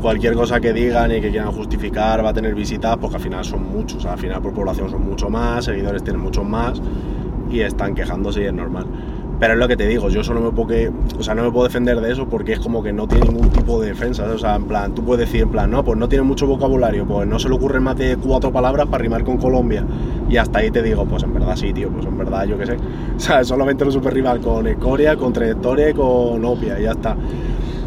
cualquier cosa que digan y que quieran justificar va a tener visitas, porque al final son muchos. o sea, al final por población son mucho más, seguidores tienen muchos más y están quejándose y es normal. Pero es lo que te digo, yo solo me puedo, que, o sea, no me puedo defender de eso porque es como que no tiene ningún tipo de defensa. O sea, en plan, tú puedes decir, en plan, no, pues no tiene mucho vocabulario, pues no se le ocurren más de cuatro palabras para rimar con Colombia. Y hasta ahí te digo, pues en verdad sí, tío, pues en verdad yo qué sé. O sea, solamente lo supe rimar con escoria, con trayectoria con opia, y ya está.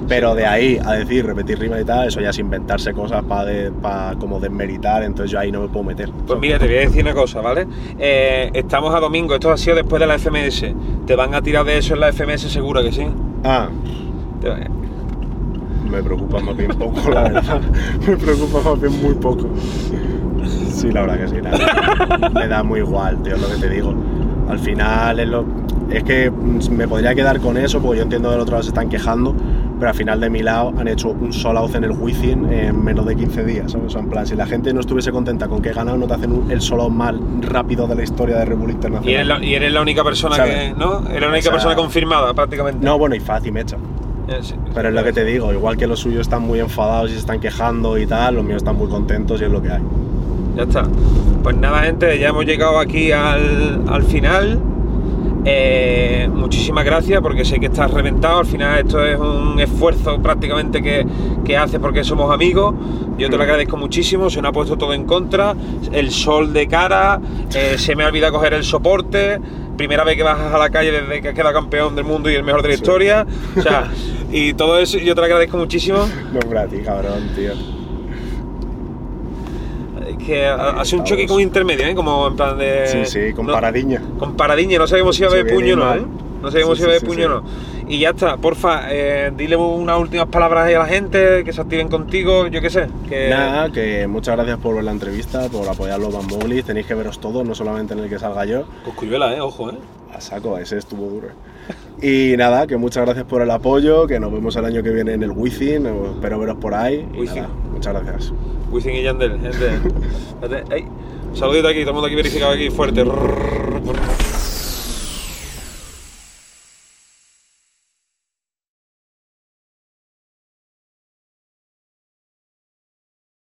Pero de ahí a decir, repetir rima y tal, eso ya es inventarse cosas para como desmeritar, entonces yo ahí no me puedo meter. Pues mira, te voy a decir una cosa, ¿vale? Eh, estamos a domingo, esto ha sido después de la FMS. ¿Te van a tirar de eso en la FMS seguro que sí? Ah, Te- me preocupa más bien poco, la verdad. Me preocupa más bien muy poco. Sí, la verdad que sí. nada. Me da muy igual, tío, lo que te digo. Al final es lo... Es que me podría quedar con eso, porque yo entiendo que del otro lado se están quejando, pero al final de mi lado han hecho un solo out en el Wizzing en menos de 15 días, ¿sabes? O sea, en plan, si la gente no estuviese contenta con que he ganado, no te hacen un- el solo out más rápido de la historia de Red Bull Internacional. Y eres, la, y eres la única persona ¿Sabes? que. ¿No? Eres la única O sea- persona confirmada prácticamente. No, bueno, y fácil me echa. Eh, sí. Pero es lo que te digo, igual que los suyos están muy enfadados y se están quejando y tal, los míos están muy contentos y es lo que hay. Ya está. Pues nada, gente, ya hemos llegado aquí al, al final. Eh, muchísimas gracias porque sé que estás reventado. Al final esto es un esfuerzo prácticamente que, que haces porque somos amigos. Yo te lo Mm. agradezco muchísimo. Se me ha puesto todo en contra. El sol de cara. eh, se me ha olvidado coger el soporte. Primera vez que bajas a la calle desde que queda campeón del mundo y el mejor de la Sí. historia. O sea, y todo eso yo te lo agradezco muchísimo. No, ti, cabrón, tío. Que ha- un choque como intermedio, ¿eh? Como en plan de. Sí, sí, con no- paradiña. Con paradiña, no sabemos si va a haber puño o no. ¿eh? No sabemos Sí, si va a haber sí, puño o no. Y ya está, porfa, eh, dile unas últimas palabras ahí a la gente, que se activen contigo, yo qué sé. Que... Nada, que muchas gracias por ver la entrevista, por apoyar los Van Mowgli. Tenéis que veros todos, no solamente en el que salga yo. Coscuyuela, eh, ojo, eh. A saco, ese estuvo duro. Y nada, que muchas gracias por el apoyo, que nos vemos el año que viene en el Wizzing, espero veros por ahí. Y nada, muchas gracias. Wisin y Yandel, gente. Ey, Saludito aquí, todo el mundo aquí verificado aquí fuerte.